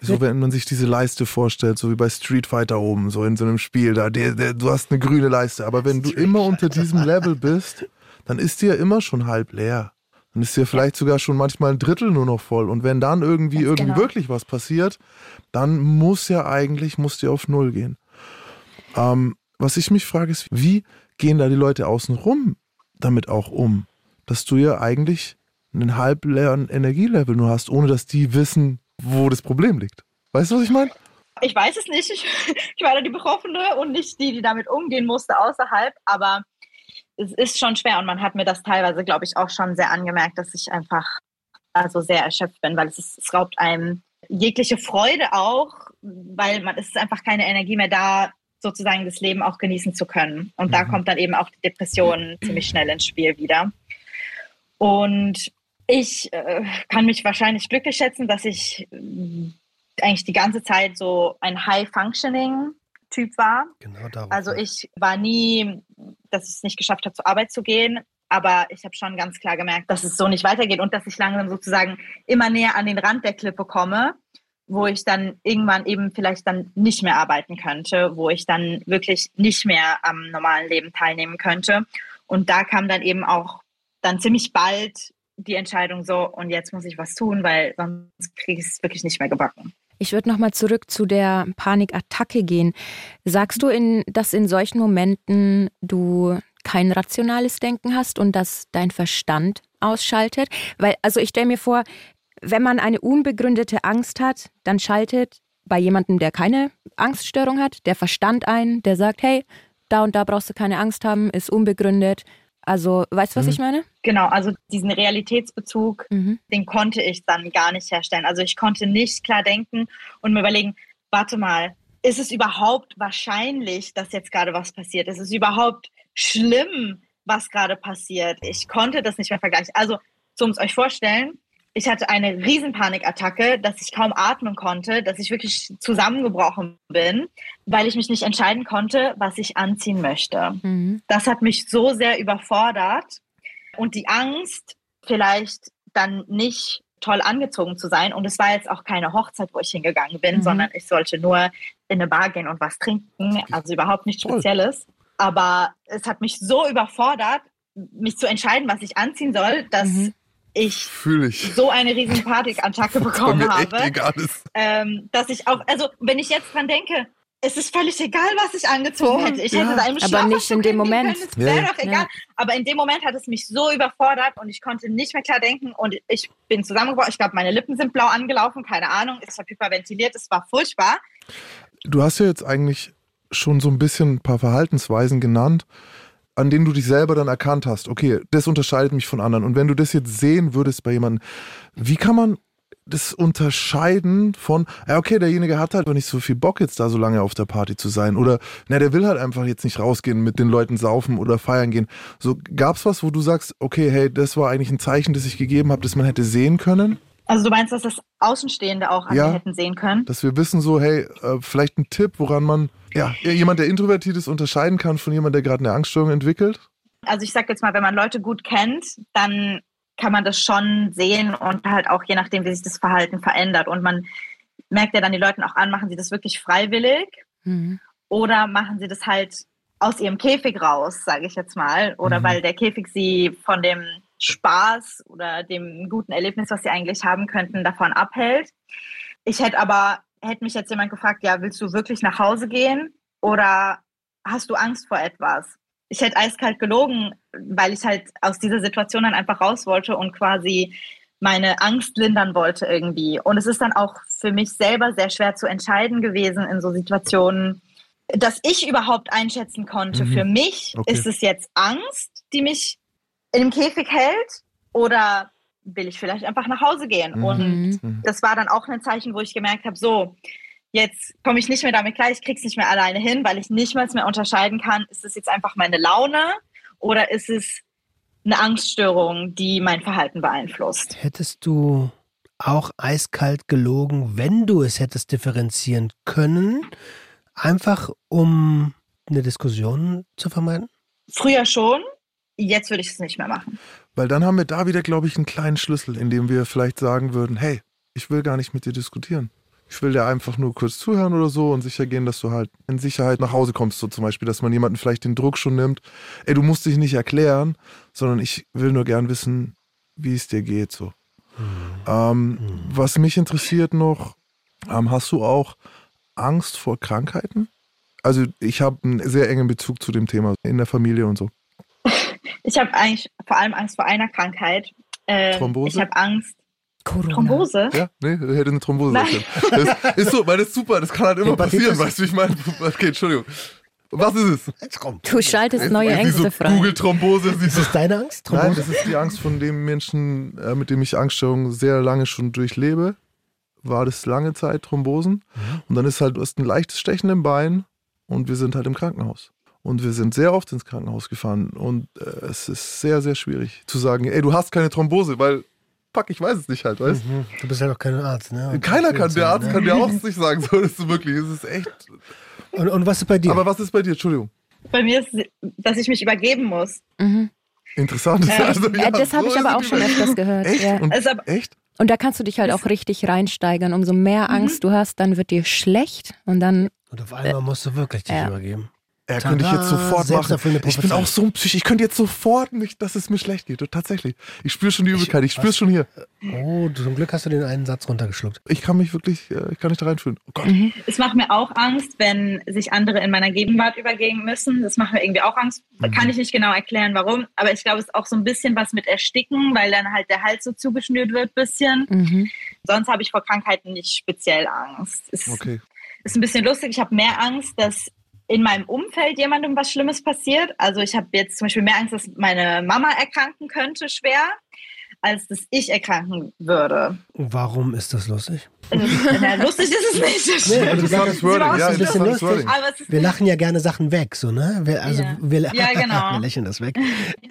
So, wenn man sich diese Leiste vorstellt, so wie bei Street Fighter oben, so in so einem Spiel, da, der, der, du hast eine grüne Leiste, aber wenn Street du immer unter diesem Level bist, dann ist die ja immer schon halb leer. Dann ist dir vielleicht sogar schon manchmal ein Drittel nur noch voll. Und wenn dann irgendwie, Ganz irgendwie genau. wirklich was passiert, dann muss ja eigentlich, muss dir auf Null gehen. Ähm, was ich mich frage, ist, wie gehen da die Leute außenrum damit auch um? Dass du ja eigentlich einen halbleeren Energielevel nur hast, ohne dass die wissen, wo das Problem liegt. Weißt du, was ich meine? Ich weiß es nicht. Ich, ich war da die Betroffene und nicht die, die damit umgehen musste außerhalb. Aber es ist schon schwer und man hat mir das teilweise, glaube ich, auch schon sehr angemerkt, dass ich einfach also sehr erschöpft bin, weil es, ist, es raubt einem jegliche Freude auch, weil man es ist einfach keine Energie mehr da, sozusagen das Leben auch genießen zu können. Und mhm. da kommt dann eben auch die Depression ziemlich schnell ins Spiel wieder. Und ich äh, kann mich wahrscheinlich glücklich schätzen, dass ich äh, eigentlich die ganze Zeit so ein High-Functioning Typ war. Genau darauf. Also ich war nie, dass ich es nicht geschafft habe, zur Arbeit zu gehen. Aber ich habe schon ganz klar gemerkt, dass es so nicht weitergeht und dass ich langsam sozusagen immer näher an den Rand der Klippe komme, wo ich dann irgendwann eben vielleicht dann nicht mehr arbeiten könnte, wo ich dann wirklich nicht mehr am normalen Leben teilnehmen könnte. Und da kam dann eben auch dann ziemlich bald die Entscheidung so, und jetzt muss ich was tun, weil sonst kriege ich es wirklich nicht mehr gebacken. Ich würde nochmal zurück zu der Panikattacke gehen. Sagst du, in, dass in solchen Momenten du kein rationales Denken hast und dass dein Verstand ausschaltet? Weil, also ich stelle mir vor, wenn man eine unbegründete Angst hat, dann schaltet bei jemandem, der keine Angststörung hat, der Verstand ein, der sagt, hey, da und da brauchst du keine Angst haben, ist unbegründet. Also, weißt du, was mhm. ich meine? Genau, also diesen Realitätsbezug, mhm. den konnte ich dann gar nicht herstellen. Also ich konnte nicht klar denken und mir überlegen, warte mal, ist es überhaupt wahrscheinlich, dass jetzt gerade was passiert? Ist es überhaupt schlimm, was gerade passiert? Ich konnte das nicht mehr vergleichen. Also, so um es euch vorstellen, ich hatte eine Riesenpanikattacke, dass ich kaum atmen konnte, dass ich wirklich zusammengebrochen bin, weil ich mich nicht entscheiden konnte, was ich anziehen möchte. Mhm. Das hat mich so sehr überfordert und die Angst, vielleicht dann nicht toll angezogen zu sein. Und es war jetzt auch keine Hochzeit, wo ich hingegangen bin, mhm. sondern ich sollte nur in eine Bar gehen und was trinken. Also überhaupt nichts Spezielles. Aber es hat mich so überfordert, mich zu entscheiden, was ich anziehen soll, dass mhm ich, ich, so eine riesen Panikattacke bekommen habe, ähm, dass ich auch, also wenn ich jetzt dran denke, es ist völlig egal, was ich angezogen hätte. Ich ja, hätte da einem Aber nicht in dem Moment. Es wäre doch egal. Ja. Aber in dem Moment hat es mich so überfordert und ich konnte nicht mehr klar denken und ich bin zusammengebrochen. Ich glaube, meine Lippen sind blau angelaufen, keine Ahnung. Ich habe hyperventiliert, es war furchtbar. Du hast ja jetzt eigentlich schon so ein bisschen ein paar Verhaltensweisen genannt, an denen du dich selber dann erkannt hast, okay, das unterscheidet mich von anderen. Und wenn du das jetzt sehen würdest bei jemandem, wie kann man das unterscheiden von, ja, okay, derjenige hat halt nicht so viel Bock, jetzt da so lange auf der Party zu sein. Oder, na, der will halt einfach jetzt nicht rausgehen, mit den Leuten saufen oder feiern gehen. So, gab's was, wo du sagst, okay, hey, das war eigentlich ein Zeichen, das ich gegeben habe, das man hätte sehen können? Also du meinst, dass das Außenstehende auch an ja, hätten sehen können? Dass wir wissen so, hey, äh, vielleicht ein Tipp, woran man, ja, jemand, der introvertiert ist, unterscheiden kann von jemandem, der gerade eine Angststörung entwickelt? Also ich sag jetzt mal, wenn man Leute gut kennt, dann kann man das schon sehen und halt auch je nachdem, wie sich das Verhalten verändert. Und man merkt ja dann die Leuten auch an, machen sie das wirklich freiwillig mhm. oder machen sie das halt aus ihrem Käfig raus, sage ich jetzt mal, oder mhm. weil der Käfig sie von dem Spaß oder dem guten Erlebnis, was sie eigentlich haben könnten, davon abhält. Ich hätte aber, hätte mich jetzt jemand gefragt, ja, willst du wirklich nach Hause gehen oder hast du Angst vor etwas? Ich hätte eiskalt gelogen, weil ich halt aus dieser Situation dann einfach raus wollte und quasi meine Angst lindern wollte irgendwie. Und es ist dann auch für mich selber sehr schwer zu entscheiden gewesen in so Situationen, dass ich überhaupt einschätzen konnte. Mhm. Für mich okay. ist es jetzt Angst, die mich in dem Käfig hält oder will ich vielleicht einfach nach Hause gehen? Mhm. Und mhm. das war dann auch ein Zeichen, wo ich gemerkt habe, so, jetzt komme ich nicht mehr damit klar, ich krieg's nicht mehr alleine hin, weil ich nicht mal mehr unterscheiden kann, ist es jetzt einfach meine Laune oder ist es eine Angststörung, die mein Verhalten beeinflusst? Hättest du auch eiskalt gelogen, wenn du es hättest differenzieren können, einfach um eine Diskussion zu vermeiden? Früher schon, Jetzt würde ich es nicht mehr machen. Weil dann haben wir da wieder, glaube ich, einen kleinen Schlüssel, in dem wir vielleicht sagen würden, hey, ich will gar nicht mit dir diskutieren. Ich will dir einfach nur kurz zuhören oder so und sicher gehen, dass du halt in Sicherheit nach Hause kommst, so zum Beispiel, dass man jemanden vielleicht den Druck schon nimmt. Ey, du musst dich nicht erklären, sondern ich will nur gern wissen, wie es dir geht, so. Mhm. Ähm, mhm. Was mich interessiert noch, ähm, hast du auch Angst vor Krankheiten? Also ich habe einen sehr engen Bezug zu dem Thema in der Familie und so. Ich habe eigentlich vor allem Angst vor einer Krankheit. Ähm, Thrombose? Ich habe Angst. Corona. Thrombose? Ja, nee, hätte eine Thrombose sein Das ist so, weil das ist super, das kann halt immer passieren, weißt du, ich meine, okay, Entschuldigung. Was ist es? Du schaltest neue Ängste so frei. Google Thrombose. Ist das deine Angst? Thrombose? Nein, das ist die Angst von dem Menschen, äh, mit dem ich Angststörungen sehr lange schon durchlebe. War das lange Zeit Thrombosen. Mhm. Und dann ist halt, du hast ein leichtes Stechen im Bein und wir sind halt im Krankenhaus. Und wir sind sehr oft ins Krankenhaus gefahren. Und äh, es ist sehr, sehr schwierig zu sagen, ey, du hast keine Thrombose, weil pack, ich weiß es nicht halt, weißt mhm. du? bist ja doch kein Arzt, ne? Und Keiner kann, der Arzt ne? kann dir auch nicht sagen, so ist es wirklich, es ist echt. Und, und was ist bei dir? Aber was ist bei dir, Entschuldigung? Bei mir ist, dass ich mich übergeben muss. Mhm. Interessant. Äh, also, ja, das so habe ich aber auch schon öfters gehört. Echt? Ja. Und, also, echt? Und da kannst du dich halt auch richtig reinsteigern. Umso mehr mhm. Angst mhm. du hast, dann wird dir schlecht und dann. Und auf einmal musst du wirklich dich ja. übergeben. Ja, könnte ich jetzt sofort machen. Ich bin auch so ein Psych. Ich könnte jetzt sofort nicht, dass es mir schlecht geht. Tatsächlich. Ich spüre schon die Übelkeit. Ich spüre es schon hier. Oh, zum Glück hast du den einen Satz runtergeschluckt. Ich kann mich wirklich, äh, ich kann nicht da reinfühlen. Oh Gott. Mhm. Es macht mir auch Angst, wenn sich andere in meiner Gegenwart übergehen müssen. Das macht mir irgendwie auch Angst. Mhm. Kann ich nicht genau erklären, warum. Aber ich glaube, es ist auch so ein bisschen was mit Ersticken, weil dann halt der Hals so zugeschnürt wird, bisschen. Mhm. Sonst habe ich vor Krankheiten nicht speziell Angst. Es okay. Ist ein bisschen lustig. Ich habe mehr Angst, dass in meinem Umfeld jemandem was Schlimmes passiert. Also ich habe jetzt zum Beispiel mehr Angst, dass meine Mama erkranken könnte schwer, als dass ich erkranken würde. Warum ist das lustig? Na, lustig ist es nicht. Nee, aber du sagst, wording. Ja, ein bisschen lustig. wir lachen ja gerne Sachen weg, so ne? Wir, also ja. wir, ja, genau. wir lächeln das weg.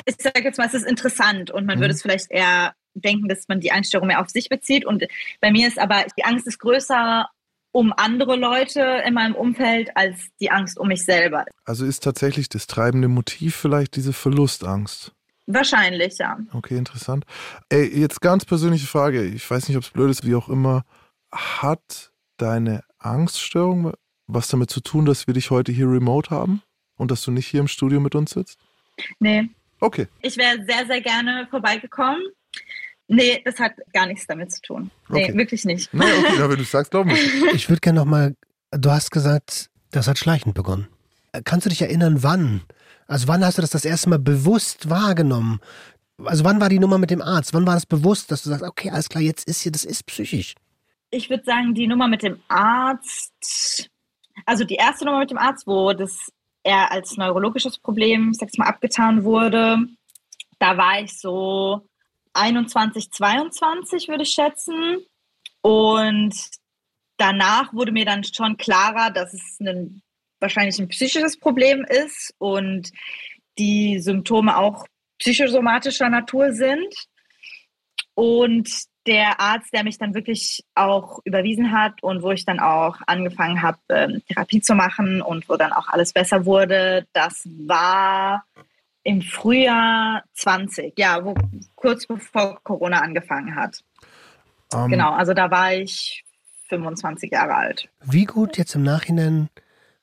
Ich sage jetzt mal, es ist interessant und man mhm. würde es vielleicht eher denken, dass man die Einstellung mehr auf sich bezieht. Und bei mir ist aber die Angst ist größer um andere Leute in meinem Umfeld als die Angst um mich selber. Also ist tatsächlich das treibende Motiv vielleicht diese Verlustangst? Wahrscheinlich, ja. Okay, interessant. Ey, jetzt ganz persönliche Frage. Ich weiß nicht, ob es blöd ist, wie auch immer. Hat deine Angststörung was damit zu tun, dass wir dich heute hier remote haben und dass du nicht hier im Studio mit uns sitzt? Nee. Okay. Ich wäre sehr, sehr gerne vorbeigekommen. Nee, das hat gar nichts damit zu tun. Nee, okay. wirklich nicht. Nee, okay, ja, wenn du sagst, glaub ich. Ich würde gerne nochmal, du hast gesagt, das hat schleichend begonnen. Kannst du dich erinnern, wann? Also wann hast du das das erste Mal bewusst wahrgenommen? Also wann war die Nummer mit dem Arzt? Wann war das bewusst, dass du sagst, okay, alles klar, jetzt ist hier, das ist psychisch? Ich würde sagen, die Nummer mit dem Arzt, also die erste Nummer mit dem Arzt, wo das eher als neurologisches Problem, sag's mal, abgetan wurde, da war ich so 21, 22 würde ich schätzen. Und danach wurde mir dann schon klarer, dass es ein, wahrscheinlich ein psychisches Problem ist und die Symptome auch psychosomatischer Natur sind. Und der Arzt, der mich dann wirklich auch überwiesen hat und wo ich dann auch angefangen habe, ähm, Therapie zu machen und wo dann auch alles besser wurde, das war im Frühjahr 20, ja, wo, kurz bevor Corona angefangen hat. Um, ähm, genau, also da war ich 25 Jahre alt. Wie gut jetzt im Nachhinein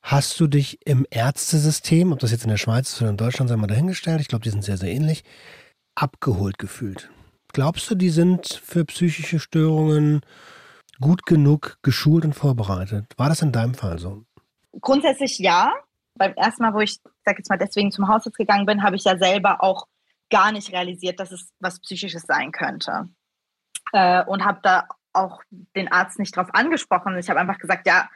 hast du dich im Ärztesystem, ob das jetzt in der Schweiz ist oder in Deutschland, sei mal dahingestellt, ich glaube, die sind sehr, sehr ähnlich, abgeholt gefühlt? Glaubst du, die sind für psychische Störungen gut genug geschult und vorbereitet? War das in deinem Fall so? Grundsätzlich ja beim ersten Mal, wo ich, sag jetzt mal, deswegen zum Hausarzt gegangen bin, habe ich ja selber auch gar nicht realisiert, dass es was Psychisches sein könnte. Äh, und habe da auch den Arzt nicht drauf angesprochen. Ich habe einfach gesagt, ja,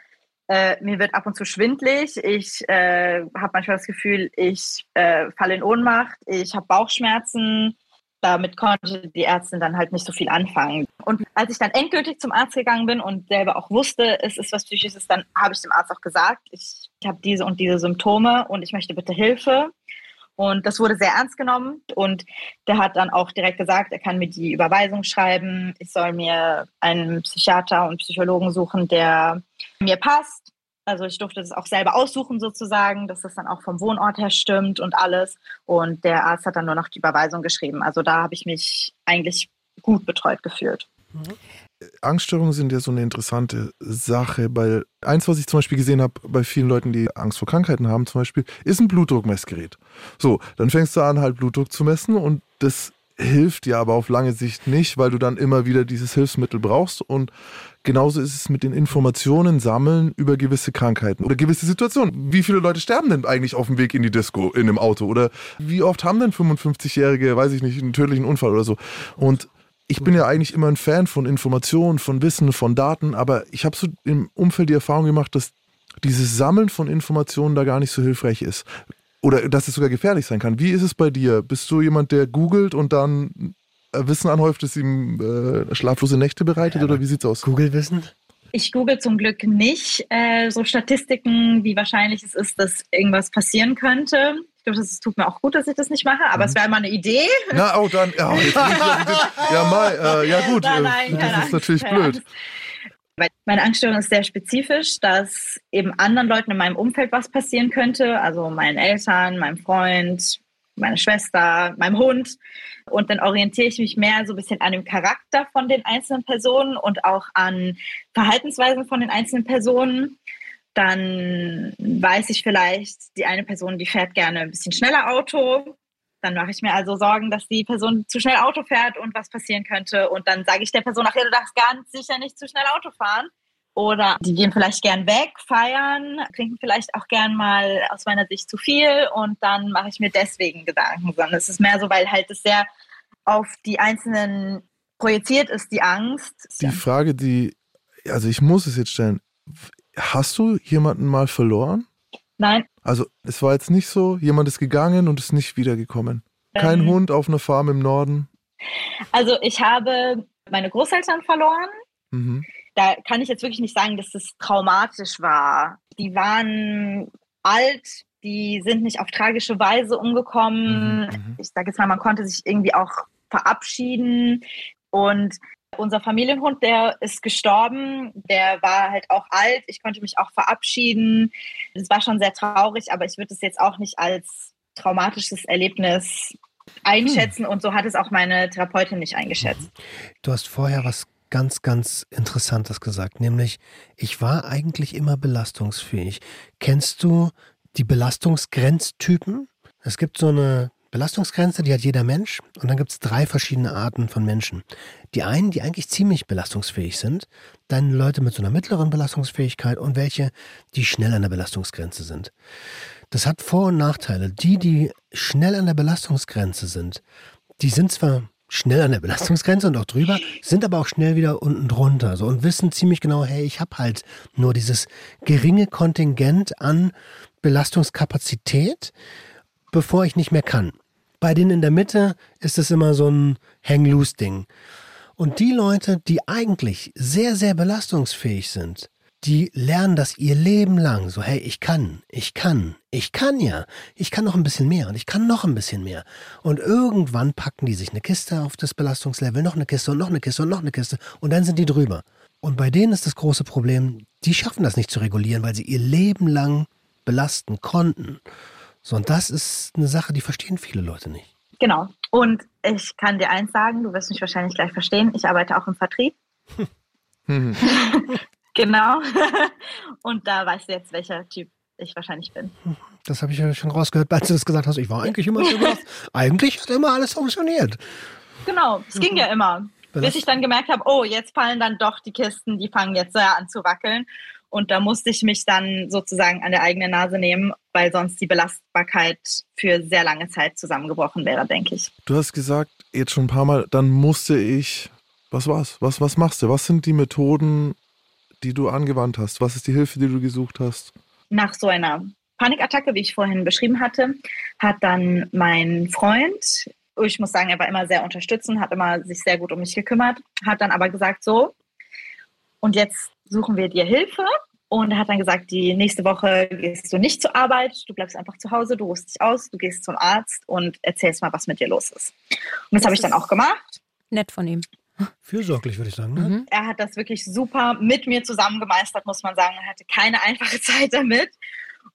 äh, mir wird ab und zu schwindlig. Ich äh, habe manchmal das Gefühl, ich äh, falle in Ohnmacht. Ich habe Bauchschmerzen damit konnte die Ärztin dann halt nicht so viel anfangen. Und als ich dann endgültig zum Arzt gegangen bin und selber auch wusste, es ist was Psychisches, dann habe ich dem Arzt auch gesagt, ich, habe diese und diese Symptome und ich möchte bitte Hilfe. Und das wurde sehr ernst genommen. Und der hat dann auch direkt gesagt, er kann mir die Überweisung schreiben. Ich soll mir einen Psychiater und Psychologen suchen, der mir passt. Also ich durfte das auch selber aussuchen sozusagen, dass das dann auch vom Wohnort her stimmt und alles. Und der Arzt hat dann nur noch die Überweisung geschrieben. Also da habe ich mich eigentlich gut betreut gefühlt. Mhm. Angststörungen sind ja so eine interessante Sache, weil eins, was ich zum Beispiel gesehen habe bei vielen Leuten, die Angst vor Krankheiten haben, zum Beispiel, ist ein Blutdruckmessgerät. So, dann fängst du an, halt Blutdruck zu messen und das hilft dir aber auf lange Sicht nicht, weil du dann immer wieder dieses Hilfsmittel brauchst und Genauso ist es mit den Informationen sammeln über gewisse Krankheiten oder gewisse Situationen. Wie viele Leute sterben denn eigentlich auf dem Weg in die Disco in einem Auto? Oder wie oft haben denn 55-Jährige, weiß ich nicht, einen tödlichen Unfall oder so? Und ich bin ja eigentlich immer ein Fan von Informationen, von Wissen, von Daten, aber ich habe so im Umfeld die Erfahrung gemacht, dass dieses Sammeln von Informationen da gar nicht so hilfreich ist. Oder dass es sogar gefährlich sein kann. Wie ist es bei dir? Bist du jemand, der googelt und dann Wissen anhäuft, das ihm äh, schlaflose Nächte bereitet ja, oder wie sieht's aus? Google-Wissen? Ich google zum Glück nicht äh, so Statistiken, wie wahrscheinlich es ist, dass irgendwas passieren könnte. Ich glaube, es tut mir auch gut, dass ich das nicht mache, aber mhm. es wäre mal eine Idee. Na, oh, dann, oh, jetzt ja, mal, äh, ja gut, nein, nein, das ist Angst, natürlich blöd. Meine Angststörung ist sehr spezifisch, dass eben anderen Leuten in meinem Umfeld was passieren könnte, also meinen Eltern, meinem Freund, meiner Schwester, meinem Hund. Und dann orientiere ich mich mehr so ein bisschen an dem Charakter von den einzelnen Personen und auch an Verhaltensweisen von den einzelnen Personen dann weiß ich vielleicht, die eine Person, die fährt gerne ein bisschen schneller Auto. Dann mache ich mir also Sorgen, dass die Person zu schnell Auto fährt und was passieren könnte. Und dann sage ich der Person, ach ja, du darfst ganz sicher nicht zu schnell Auto fahren. Oder die gehen vielleicht gern weg, feiern, trinken vielleicht auch gern mal aus meiner Sicht zu viel und dann mache ich mir deswegen Gedanken, sondern es ist mehr so, weil halt es sehr auf die Einzelnen projiziert ist, die Angst. Die Frage, die, also ich muss es jetzt stellen, Hast du jemanden mal verloren? Nein. Also es war jetzt nicht so, jemand ist gegangen und ist nicht wiedergekommen. Kein ähm, Hund auf einer Farm im Norden. Also ich habe meine Großeltern verloren. Mhm. Da kann ich jetzt wirklich nicht sagen, dass das traumatisch war. Die waren alt, die sind nicht auf tragische Weise umgekommen. Mhm. mhm. Ich sage jetzt mal, man konnte sich irgendwie auch verabschieden. Und unser Familienhund, der ist gestorben. Der war halt auch alt. Ich konnte mich auch verabschieden. Das war schon sehr traurig, aber ich würde es jetzt auch nicht als traumatisches Erlebnis einschätzen. Hm. Und so hat es auch meine Therapeutin nicht eingeschätzt. Du hast vorher was ganz, ganz Interessantes gesagt, nämlich ich war eigentlich immer belastungsfähig. Kennst du die Belastungsgrenztypen? Es gibt so eine Belastungsgrenze, die hat jeder Mensch. Und dann gibt es drei verschiedene Arten von Menschen. Die einen, die eigentlich ziemlich belastungsfähig sind, dann Leute mit so einer mittleren Belastungsfähigkeit und welche, die schnell an der Belastungsgrenze sind. Das hat Vor- und Nachteile. Die, die schnell an der Belastungsgrenze sind, die sind zwar schnell an der Belastungsgrenze und auch drüber, sind aber auch schnell wieder unten drunter so, und wissen ziemlich genau, hey, ich habe halt nur dieses geringe Kontingent an Belastungskapazität, bevor ich nicht mehr kann. Bei denen in der Mitte ist es immer so ein Hang-Loose-Ding. Und die Leute, die eigentlich sehr, sehr belastungsfähig sind, die lernen das ihr Leben lang. So, hey, ich kann, ich kann, ich kann ja, ich kann noch ein bisschen mehr und ich kann noch ein bisschen mehr. Und irgendwann packen die sich eine Kiste auf das Belastungslevel, noch eine Kiste und noch eine Kiste und noch eine Kiste und dann sind die drüber. Und bei denen ist das große Problem, die schaffen das nicht zu regulieren, weil sie ihr Leben lang belasten konnten. So, und das ist eine Sache, die verstehen viele Leute nicht. Genau. Und ich kann dir eins sagen, du wirst mich wahrscheinlich gleich verstehen. Ich arbeite auch im Vertrieb. genau. und da weißt du jetzt, welcher Typ ich wahrscheinlich bin. Das habe ich ja schon rausgehört, als du das gesagt hast. Ich war eigentlich immer so eigentlich hat immer alles funktioniert. Genau, es ging ja immer. Bis ich dann gemerkt habe, oh, jetzt fallen dann doch die Kisten, die fangen jetzt sehr an zu wackeln. Und da musste ich mich dann sozusagen an der eigenen Nase nehmen, weil sonst die Belastbarkeit für sehr lange Zeit zusammengebrochen wäre, denke ich. Du hast gesagt, jetzt schon ein paar Mal, dann musste ich. Was war's? Was, was machst du? Was sind die Methoden, die du angewandt hast? Was ist die Hilfe, die du gesucht hast? Nach so einer Panikattacke, wie ich vorhin beschrieben hatte, hat dann mein Freund, ich muss sagen, er war immer sehr unterstützend, hat immer sich sehr gut um mich gekümmert, hat dann aber gesagt, so, und jetzt suchen wir dir Hilfe. Und er hat dann gesagt, die nächste Woche gehst du nicht zur Arbeit, du bleibst einfach zu Hause, du ruhst dich aus, du gehst zum Arzt und erzählst mal, was mit dir los ist. Und das, das habe ich dann auch gemacht. Nett von ihm. Fürsorglich, würde ich sagen. Ne? Mhm. Er hat das wirklich super mit mir zusammen gemeistert, muss man sagen. Er hatte keine einfache Zeit damit.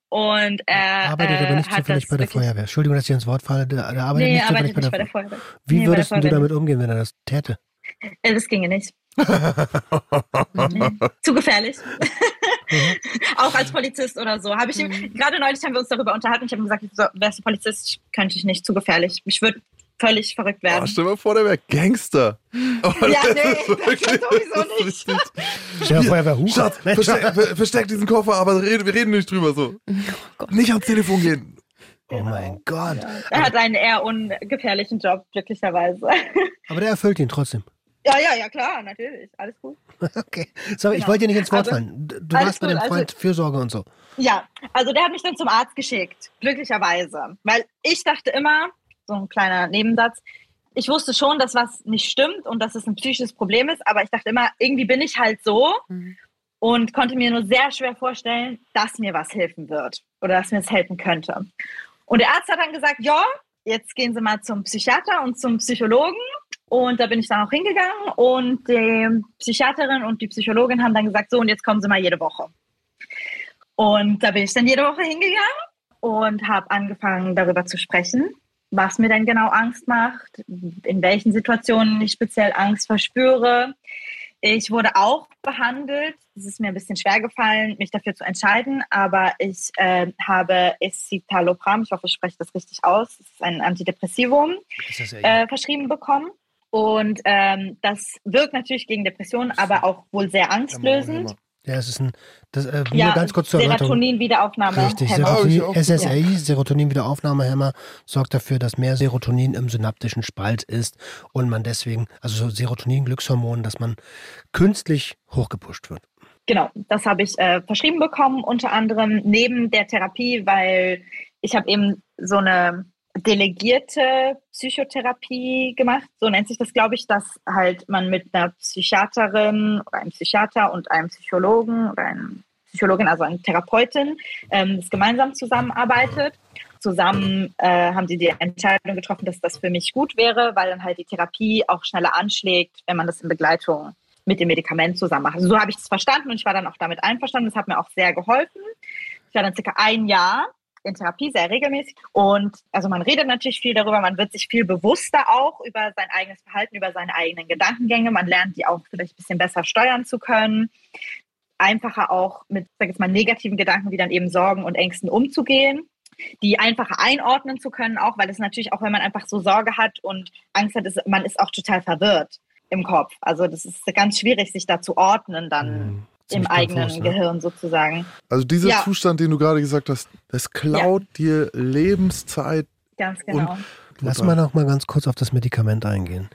Und er arbeitet aber nicht äh, zufällig bei der Feuerwehr. Entschuldigung, dass ich ins Wort falle. Der arbeitet nee, nicht zufällig bei, der, bei der Feuerwehr. Wie nee, würdest du damit umgehen, wenn er das täte? Äh, das ginge nicht. Zu gefährlich. Mhm. auch als Polizist oder so. Habe ich mhm. gerade neulich haben wir uns darüber unterhalten. Ich habe gesagt, so, wärst du Polizist, könnte ich nicht. Zu gefährlich. Ich würde völlig verrückt werden. Oh, stell dir mal vor, der wäre Gangster. Oh, ja, nee, das ist sowieso nicht. Stell dir vor, er wäre Huch. Schatz, versteck, versteck, diesen Koffer, aber wir reden nicht drüber so. Oh nicht ans Telefon gehen. Oh mein Gott. Er hat einen eher ungefährlichen Job, glücklicherweise. Aber der erfüllt ihn trotzdem. Ja, ja, ja, klar, natürlich. Alles gut. Okay. So, genau. ich wollte dir nicht ins Wort also, fallen. Du warst bei dem Freund also, Fürsorge und so. Ja, also der hat mich dann zum Arzt geschickt, glücklicherweise. Weil ich dachte immer, so ein kleiner Nebensatz, ich wusste schon, dass was nicht stimmt und dass es ein psychisches Problem ist, aber ich dachte immer, irgendwie bin ich halt so mhm. und konnte mir nur sehr schwer vorstellen, dass mir was helfen wird oder dass mir es helfen könnte. Und der Arzt hat dann gesagt, ja, jetzt gehen Sie mal zum Psychiater und zum Psychologen. Und da bin ich dann auch hingegangen und die Psychiaterin und die Psychologin haben dann gesagt, so und jetzt kommen Sie mal jede Woche. Und da bin ich dann jede Woche hingegangen und habe angefangen darüber zu sprechen, was mir denn genau Angst macht, in welchen Situationen ich speziell Angst verspüre. Ich wurde auch behandelt. Es ist mir ein bisschen schwer gefallen, mich dafür zu entscheiden, aber ich äh, habe Escitalopram, ich hoffe, ich spreche das richtig aus, das ist ein Antidepressivum, äh, verschrieben bekommen. Und ähm, das wirkt natürlich gegen Depressionen, aber auch wohl sehr angstlösend. Ja, es ist ein, das, äh, ja, nur ganz kurz zur Serotonin-Wiederaufnahme. Richtig, Serotonin, SSA, ja. Serotonin-Wiederaufnahmehemmer, sorgt dafür, dass mehr Serotonin im synaptischen Spalt ist und man deswegen, also Serotonin-Glückshormon, dass man künstlich hochgepusht wird. Genau, das habe ich äh, verschrieben bekommen, unter anderem neben der Therapie, weil ich habe eben so eine delegierte Psychotherapie gemacht. So nennt sich das, glaube ich, dass halt man mit einer Psychiaterin oder einem Psychiater und einem Psychologen oder einer Psychologin, also einer Therapeutin, ähm, das gemeinsam zusammenarbeitet. Zusammen äh, haben sie die Entscheidung getroffen, dass das für mich gut wäre, weil dann halt die Therapie auch schneller anschlägt, wenn man das in Begleitung mit dem Medikament zusammen macht. Also so habe ich es verstanden und ich war dann auch damit einverstanden. Das hat mir auch sehr geholfen. Ich war dann circa ein Jahr in Therapie sehr regelmäßig. Und also man redet natürlich viel darüber, man wird sich viel bewusster auch über sein eigenes Verhalten, über seine eigenen Gedankengänge. Man lernt die auch vielleicht ein bisschen besser steuern zu können. Einfacher auch mit, sag ich mal, negativen Gedanken wie dann eben Sorgen und Ängsten umzugehen die einfacher einordnen zu können, auch weil es natürlich auch, wenn man einfach so Sorge hat und Angst hat, ist, man ist auch total verwirrt im Kopf. Also das ist ganz schwierig, sich da zu ordnen dann. Mhm im eigenen ne? Gehirn sozusagen. Also dieser ja. Zustand, den du gerade gesagt hast, das klaut ja. dir Lebenszeit. Ganz genau. Lass mal noch mal ganz kurz auf das Medikament eingehen.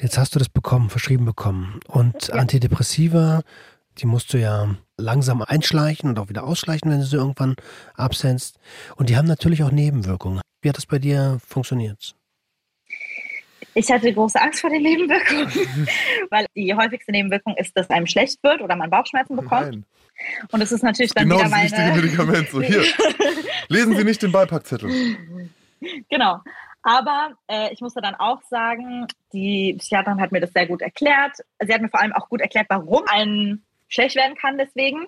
Jetzt hast du das bekommen, verschrieben bekommen. Und ja. Antidepressiva, die musst du ja langsam einschleichen und auch wieder ausschleichen, wenn du sie irgendwann absetzt. Und die haben natürlich auch Nebenwirkungen. Wie hat das bei dir funktioniert? Ich hatte große Angst vor den Nebenwirkungen, weil die häufigste Nebenwirkung ist, dass einem schlecht wird oder man Bauchschmerzen bekommt. Nein. Und es ist natürlich dann genau wieder meine... Das richtige Medikament. So, hier, lesen Sie nicht den Beipackzettel. Genau. Aber äh, ich musste dann auch sagen, die Psychiaterin hat mir das sehr gut erklärt. Sie hat mir vor allem auch gut erklärt, warum ein schlecht werden kann deswegen.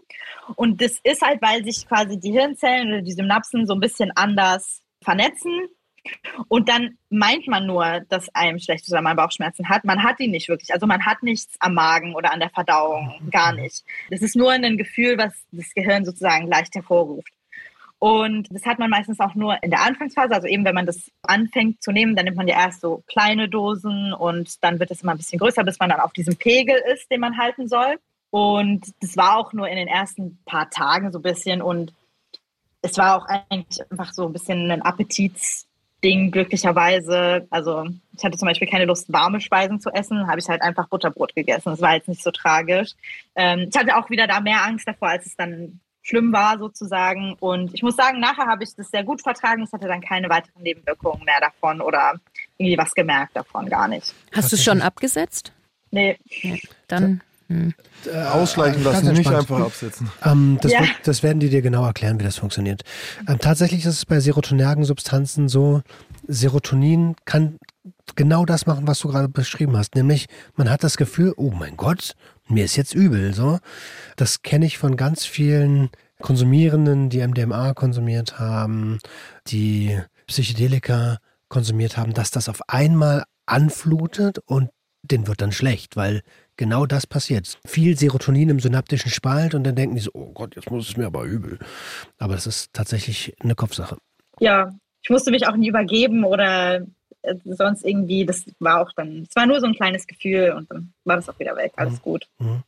Und das ist halt, weil sich quasi die Hirnzellen oder die Synapsen so ein bisschen anders vernetzen und dann meint man nur, dass einem schlecht ist oder man Bauchschmerzen hat. Man hat die nicht wirklich. Also man hat nichts am Magen oder an der Verdauung. Gar nicht. Das ist nur ein Gefühl, was das Gehirn sozusagen leicht hervorruft. Und das hat man meistens auch nur in der Anfangsphase. Also eben, wenn man das anfängt zu nehmen, dann nimmt man ja erst so kleine Dosen und dann wird es immer ein bisschen größer, bis man dann auf diesem Pegel ist, den man halten soll. Und das war auch nur in den ersten paar Tagen so ein bisschen. Und es war auch eigentlich einfach so ein bisschen ein Appetits Ding glücklicherweise. Also ich hatte zum Beispiel keine Lust, warme Speisen zu essen, habe ich halt einfach Butterbrot gegessen. Das war jetzt nicht so tragisch. Ähm, ich hatte auch wieder da mehr Angst davor, als es dann schlimm war sozusagen. Und ich muss sagen, nachher habe ich das sehr gut vertragen. Ich hatte dann keine weiteren Nebenwirkungen mehr davon oder irgendwie was gemerkt davon, gar nicht. Hast du es schon abgesetzt? Nee. Ja, dann hm. Ausschleichen lassen, nicht einfach absetzen. Ähm, das, ja. wird, das, werden die dir genau erklären, wie das funktioniert. Ähm, tatsächlich ist es bei serotonergen Substanzen so, Serotonin kann genau das machen, was du gerade beschrieben hast. Nämlich, man hat das Gefühl, oh mein Gott, mir ist jetzt übel. So, Das kenne ich von ganz vielen Konsumierenden, die MDMA konsumiert haben, die Psychedelika konsumiert haben, dass das auf einmal anflutet und denen wird dann schlecht, weil genau das passiert. Viel Serotonin im synaptischen Spalt und dann denken die so, oh Gott, jetzt muss es mir aber übel. Aber das ist tatsächlich eine Kopfsache. Ja, ich musste mich auch nie übergeben oder äh, sonst irgendwie, das war auch dann, es war nur so ein kleines Gefühl und dann war das auch wieder weg, alles mhm. gut. Mhm.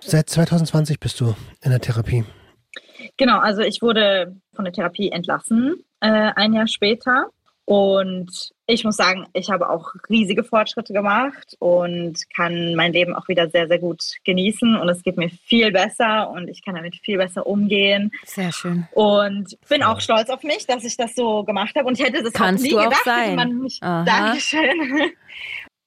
Seit 2020 bist du in der Therapie. Genau, also ich wurde von der Therapie entlassen, äh, ein Jahr später. Und ich muss sagen, ich habe auch riesige Fortschritte gemacht und kann mein Leben auch wieder sehr, sehr gut genießen. Und es geht mir viel besser und ich kann damit viel besser umgehen. Sehr schön. Und bin auch stolz auf mich, dass ich das so gemacht habe. Und ich hätte das Kannst auch nie du gedacht, auch sein. man mich. Dankeschön.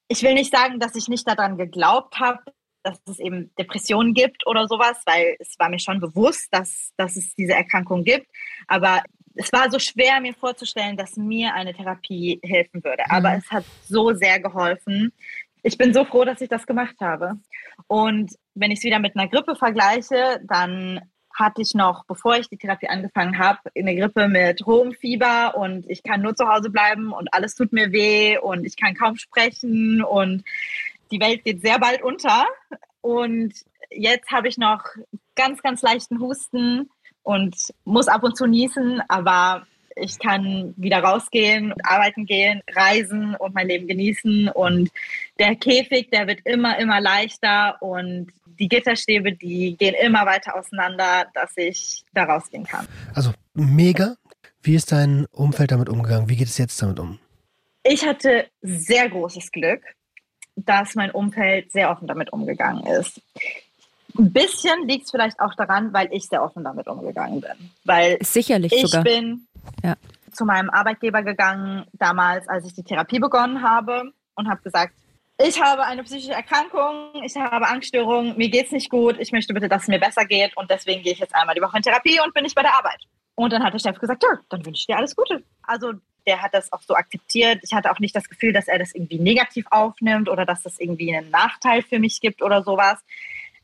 Ich will nicht sagen, dass ich nicht daran geglaubt habe, dass es eben Depressionen gibt oder sowas, weil es war mir schon bewusst, dass, dass es diese Erkrankung gibt. Aber es war so schwer, mir vorzustellen, dass mir eine Therapie helfen würde. Aber mhm. es hat so sehr geholfen. Ich bin so froh, dass ich das gemacht habe. Und wenn ich es wieder mit einer Grippe vergleiche, dann hatte ich noch, bevor ich die Therapie angefangen habe, eine Grippe mit hohem Fieber und ich kann nur zu Hause bleiben und alles tut mir weh und ich kann kaum sprechen und die Welt geht sehr bald unter. Und jetzt habe ich noch ganz, ganz leichten Husten und muss ab und zu niesen, aber ich kann wieder rausgehen, arbeiten gehen, reisen und mein Leben genießen. Und der Käfig, der wird immer, immer leichter und die Gitterstäbe, die gehen immer weiter auseinander, dass ich da rausgehen kann. Also mega. Wie ist dein Umfeld damit umgegangen? Wie geht es jetzt damit um? Ich hatte sehr großes Glück, dass mein Umfeld sehr offen damit umgegangen ist. Ein bisschen liegt es vielleicht auch daran, weil ich sehr offen damit umgegangen bin. Weil Sicherlich ich sogar. bin ja. zu meinem Arbeitgeber gegangen, damals, als ich die Therapie begonnen habe und habe gesagt, ich habe eine psychische Erkrankung, ich habe Angststörungen, mir geht es nicht gut, ich möchte bitte, dass es mir besser geht und deswegen gehe ich jetzt einmal die Woche in Therapie und bin nicht bei der Arbeit. Und dann hat der Chef gesagt, ja, dann wünsche ich dir alles Gute. Also der hat das auch so akzeptiert. Ich hatte auch nicht das Gefühl, dass er das irgendwie negativ aufnimmt oder dass das irgendwie einen Nachteil für mich gibt oder sowas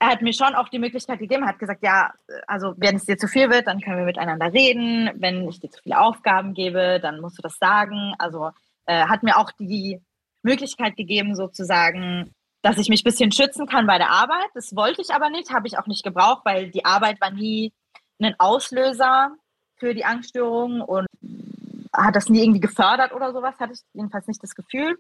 er hat mir schon auch die Möglichkeit gegeben, hat gesagt, ja, also wenn es dir zu viel wird, dann können wir miteinander reden. Wenn ich dir zu viele Aufgaben gebe, dann musst du das sagen. Also äh, hat mir auch die Möglichkeit gegeben, sozusagen, dass ich mich ein bisschen schützen kann bei der Arbeit. Das wollte ich aber nicht, habe ich auch nicht gebraucht, weil die Arbeit war nie ein Auslöser für die Angststörung und hat das nie irgendwie gefördert oder sowas, hatte ich jedenfalls nicht das Gefühl.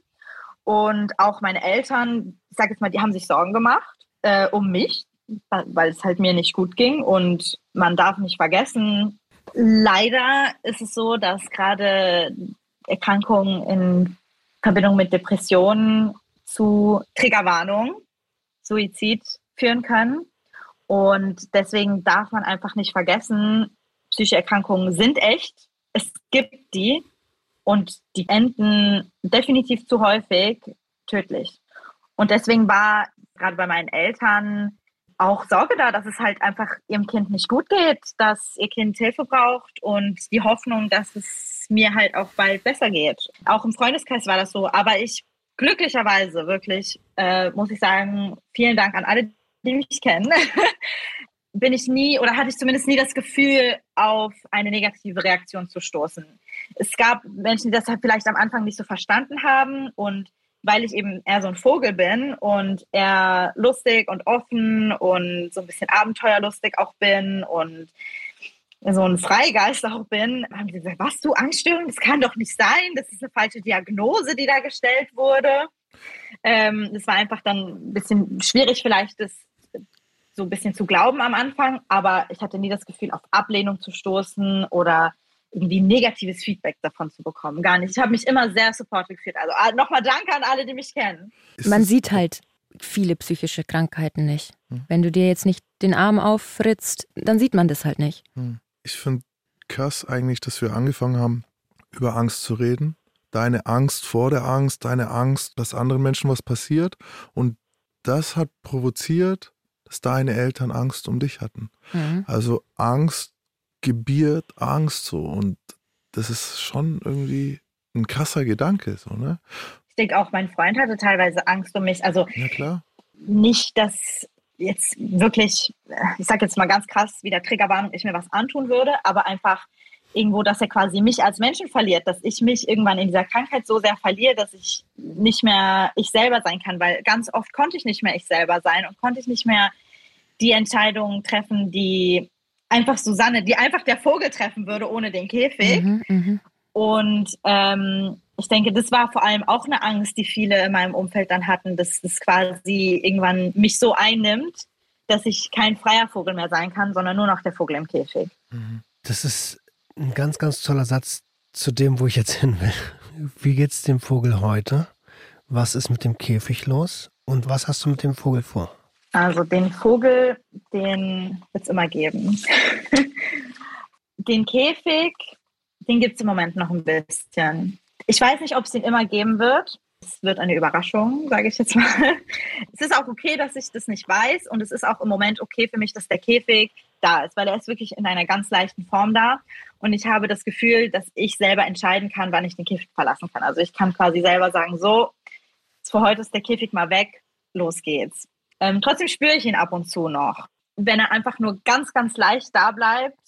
Und auch meine Eltern, ich sage jetzt mal, die haben sich Sorgen gemacht äh, um mich, weil es halt mir nicht gut ging. Und man darf nicht vergessen, leider ist es so, dass gerade Erkrankungen in Verbindung mit Depressionen zu Triggerwarnung, Suizid führen können. Und deswegen darf man einfach nicht vergessen, psychische Erkrankungen sind echt. Es gibt die und die enden definitiv zu häufig tödlich. Und deswegen war gerade bei meinen Eltern auch Sorge da, dass es halt einfach ihrem Kind nicht gut geht, dass ihr Kind Hilfe braucht und die Hoffnung, dass es mir halt auch bald besser geht. Auch im Freundeskreis war das so. Aber ich glücklicherweise wirklich, äh, muss ich sagen, vielen Dank an alle, die mich kennen. bin ich nie oder hatte ich zumindest nie das Gefühl, auf eine negative Reaktion zu stoßen. Es gab Menschen, die das halt vielleicht am Anfang nicht so verstanden haben und weil ich eben eher so ein Vogel bin und eher lustig und offen und so ein bisschen abenteuerlustig auch bin und so ein Freigeist auch bin, haben sie gesagt, was du Angststörung? Das kann doch nicht sein. Das ist eine falsche Diagnose, die da gestellt wurde. Ähm, das war einfach dann ein bisschen schwierig, vielleicht das so ein bisschen zu glauben am Anfang, aber ich hatte nie das Gefühl, auf Ablehnung zu stoßen oder irgendwie negatives Feedback davon zu bekommen. Gar nicht. Ich habe mich immer sehr supportive gefühlt. Also ah, nochmal danke an alle, die mich kennen. Man sieht halt viele psychische Krankheiten nicht. Hm. Wenn du dir jetzt nicht den Arm auffritzt, dann sieht man das halt nicht. Hm. Ich finde krass eigentlich, dass wir angefangen haben, über Angst zu reden. Deine Angst vor der Angst, deine Angst, dass anderen Menschen was passiert. Und das hat provoziert, dass deine Eltern Angst um dich hatten. Mhm. Also Angst gebiert Angst so. Und das ist schon irgendwie ein krasser Gedanke, so, ne? Ich denke auch, mein Freund hatte teilweise Angst um mich. Also nicht, dass jetzt wirklich, ich sage jetzt mal ganz krass, wie der Triggerwarnung, ich mir was antun würde, aber einfach irgendwo, dass er quasi mich als Menschen verliert, dass ich mich irgendwann in dieser Krankheit so sehr verliere, dass ich nicht mehr ich selber sein kann, weil ganz oft konnte ich nicht mehr ich selber sein und konnte ich nicht mehr die Entscheidungen treffen, die einfach Susanne, die einfach der Vogel treffen würde ohne den Käfig. Mhm, mh. Und ähm, ich denke, das war vor allem auch eine Angst, die viele in meinem Umfeld dann hatten, dass es quasi irgendwann mich so einnimmt, dass ich kein freier Vogel mehr sein kann, sondern nur noch der Vogel im Käfig. Mhm. Das ist ein ganz, ganz toller Satz zu dem, wo ich jetzt hin will. Wie geht's dem Vogel heute? Was ist mit dem Käfig los? Und was hast du mit dem Vogel vor? Also den Vogel, den wird es immer geben. den Käfig, den gibt es im Moment noch ein bisschen. Ich weiß nicht, ob es den immer geben wird. Es wird eine Überraschung, sage ich jetzt mal. Es ist auch okay, dass ich das nicht weiß und es ist auch im Moment okay für mich, dass der Käfig da ist, weil er ist wirklich in einer ganz leichten Form da. Und ich habe das Gefühl, dass ich selber entscheiden kann, wann ich den Käfig verlassen kann. Also ich kann quasi selber sagen, so, für heute ist der Käfig mal weg, los geht's. Ähm, trotzdem spüre ich ihn ab und zu noch. Wenn er einfach nur ganz, ganz leicht da bleibt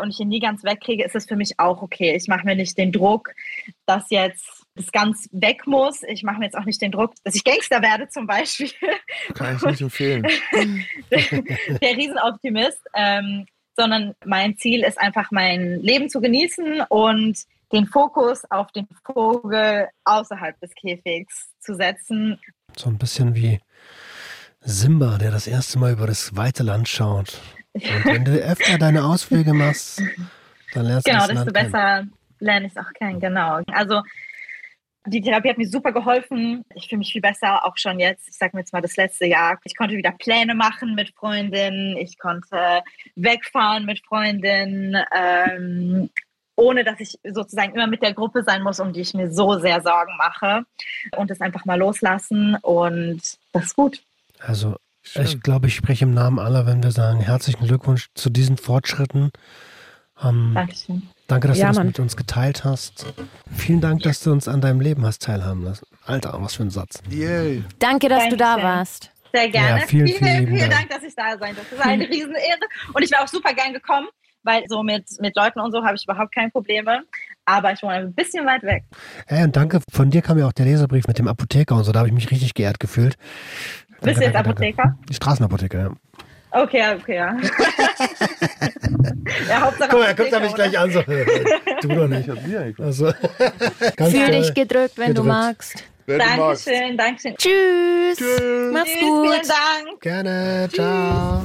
und ich ihn nie ganz wegkriege, ist es für mich auch okay. Ich mache mir nicht den Druck, dass jetzt das ganz weg muss. Ich mache mir jetzt auch nicht den Druck, dass ich Gangster werde zum Beispiel. Kann ich nicht empfehlen. der, der Riesenoptimist. Ähm, sondern mein Ziel ist einfach, mein Leben zu genießen und den Fokus auf den Vogel außerhalb des Käfigs zu setzen. So ein bisschen wie Simba, der das erste Mal über das weite Land schaut. Und wenn du öfter deine Ausflüge machst, dann lernst du genau, das Land Genau, desto besser lerne ich es auch kennen, genau. Also die Therapie hat mir super geholfen. Ich fühle mich viel besser, auch schon jetzt. Ich sage mir jetzt mal das letzte Jahr. Ich konnte wieder Pläne machen mit Freundinnen. Ich konnte wegfahren mit Freundinnen, ähm, ohne dass ich sozusagen immer mit der Gruppe sein muss, um die ich mir so sehr Sorgen mache. Und es einfach mal loslassen. Und das ist gut. Also, ich glaube, ich spreche im Namen aller, wenn wir sagen, herzlichen Glückwunsch zu diesen Fortschritten. Ähm, Dankeschön. Danke, dass ja, du das Mann. mit uns geteilt hast. Vielen Dank, dass du uns an deinem Leben hast teilhaben lassen. Alter, was für ein Satz. Yay. Danke, dass Dankeschön. du da warst. Sehr gerne. Ja, vielen, vielen, vielen, vielen Dank, dass ich da sein durfte. Das ist eine Riesenehre. Und ich wäre auch super gern gekommen, weil so mit, mit Leuten und so habe ich überhaupt keine Probleme. Aber ich wohne ein bisschen weit weg. Hey, und danke, von dir kam ja auch der Leserbrief mit dem Apotheker und so. Da habe ich mich richtig geehrt gefühlt. Danke, Bist du jetzt danke, Apotheker? Danke. Die Straßenapotheker, ja. Okay, okay, ja. ja Hauptsache Guck mal, er guckt mich gleich an. So, du doch nicht. Also, Fühl dich gedrückt, wenn gedrückt. du magst. Dankeschön, Dankeschön. Tschüss. Tschüss. Mach's Tschüss, gut. Vielen Dank. Gerne. Ciao.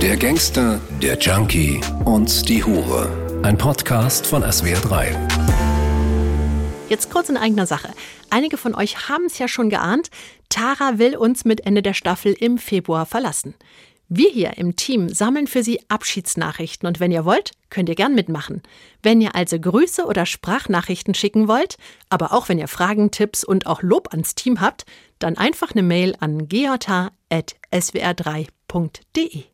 Der Gangster, der Junkie und die Hure. Ein Podcast von SWR3. Jetzt kurz in eigener Sache. Einige von euch haben es ja schon geahnt. Tara will uns mit Ende der Staffel im Februar verlassen. Wir hier im Team sammeln für Sie Abschiedsnachrichten und wenn ihr wollt, könnt ihr gern mitmachen. Wenn ihr also Grüße oder Sprachnachrichten schicken wollt, aber auch wenn ihr Fragen, Tipps und auch Lob ans Team habt, dann einfach eine Mail an geota.swr3.de.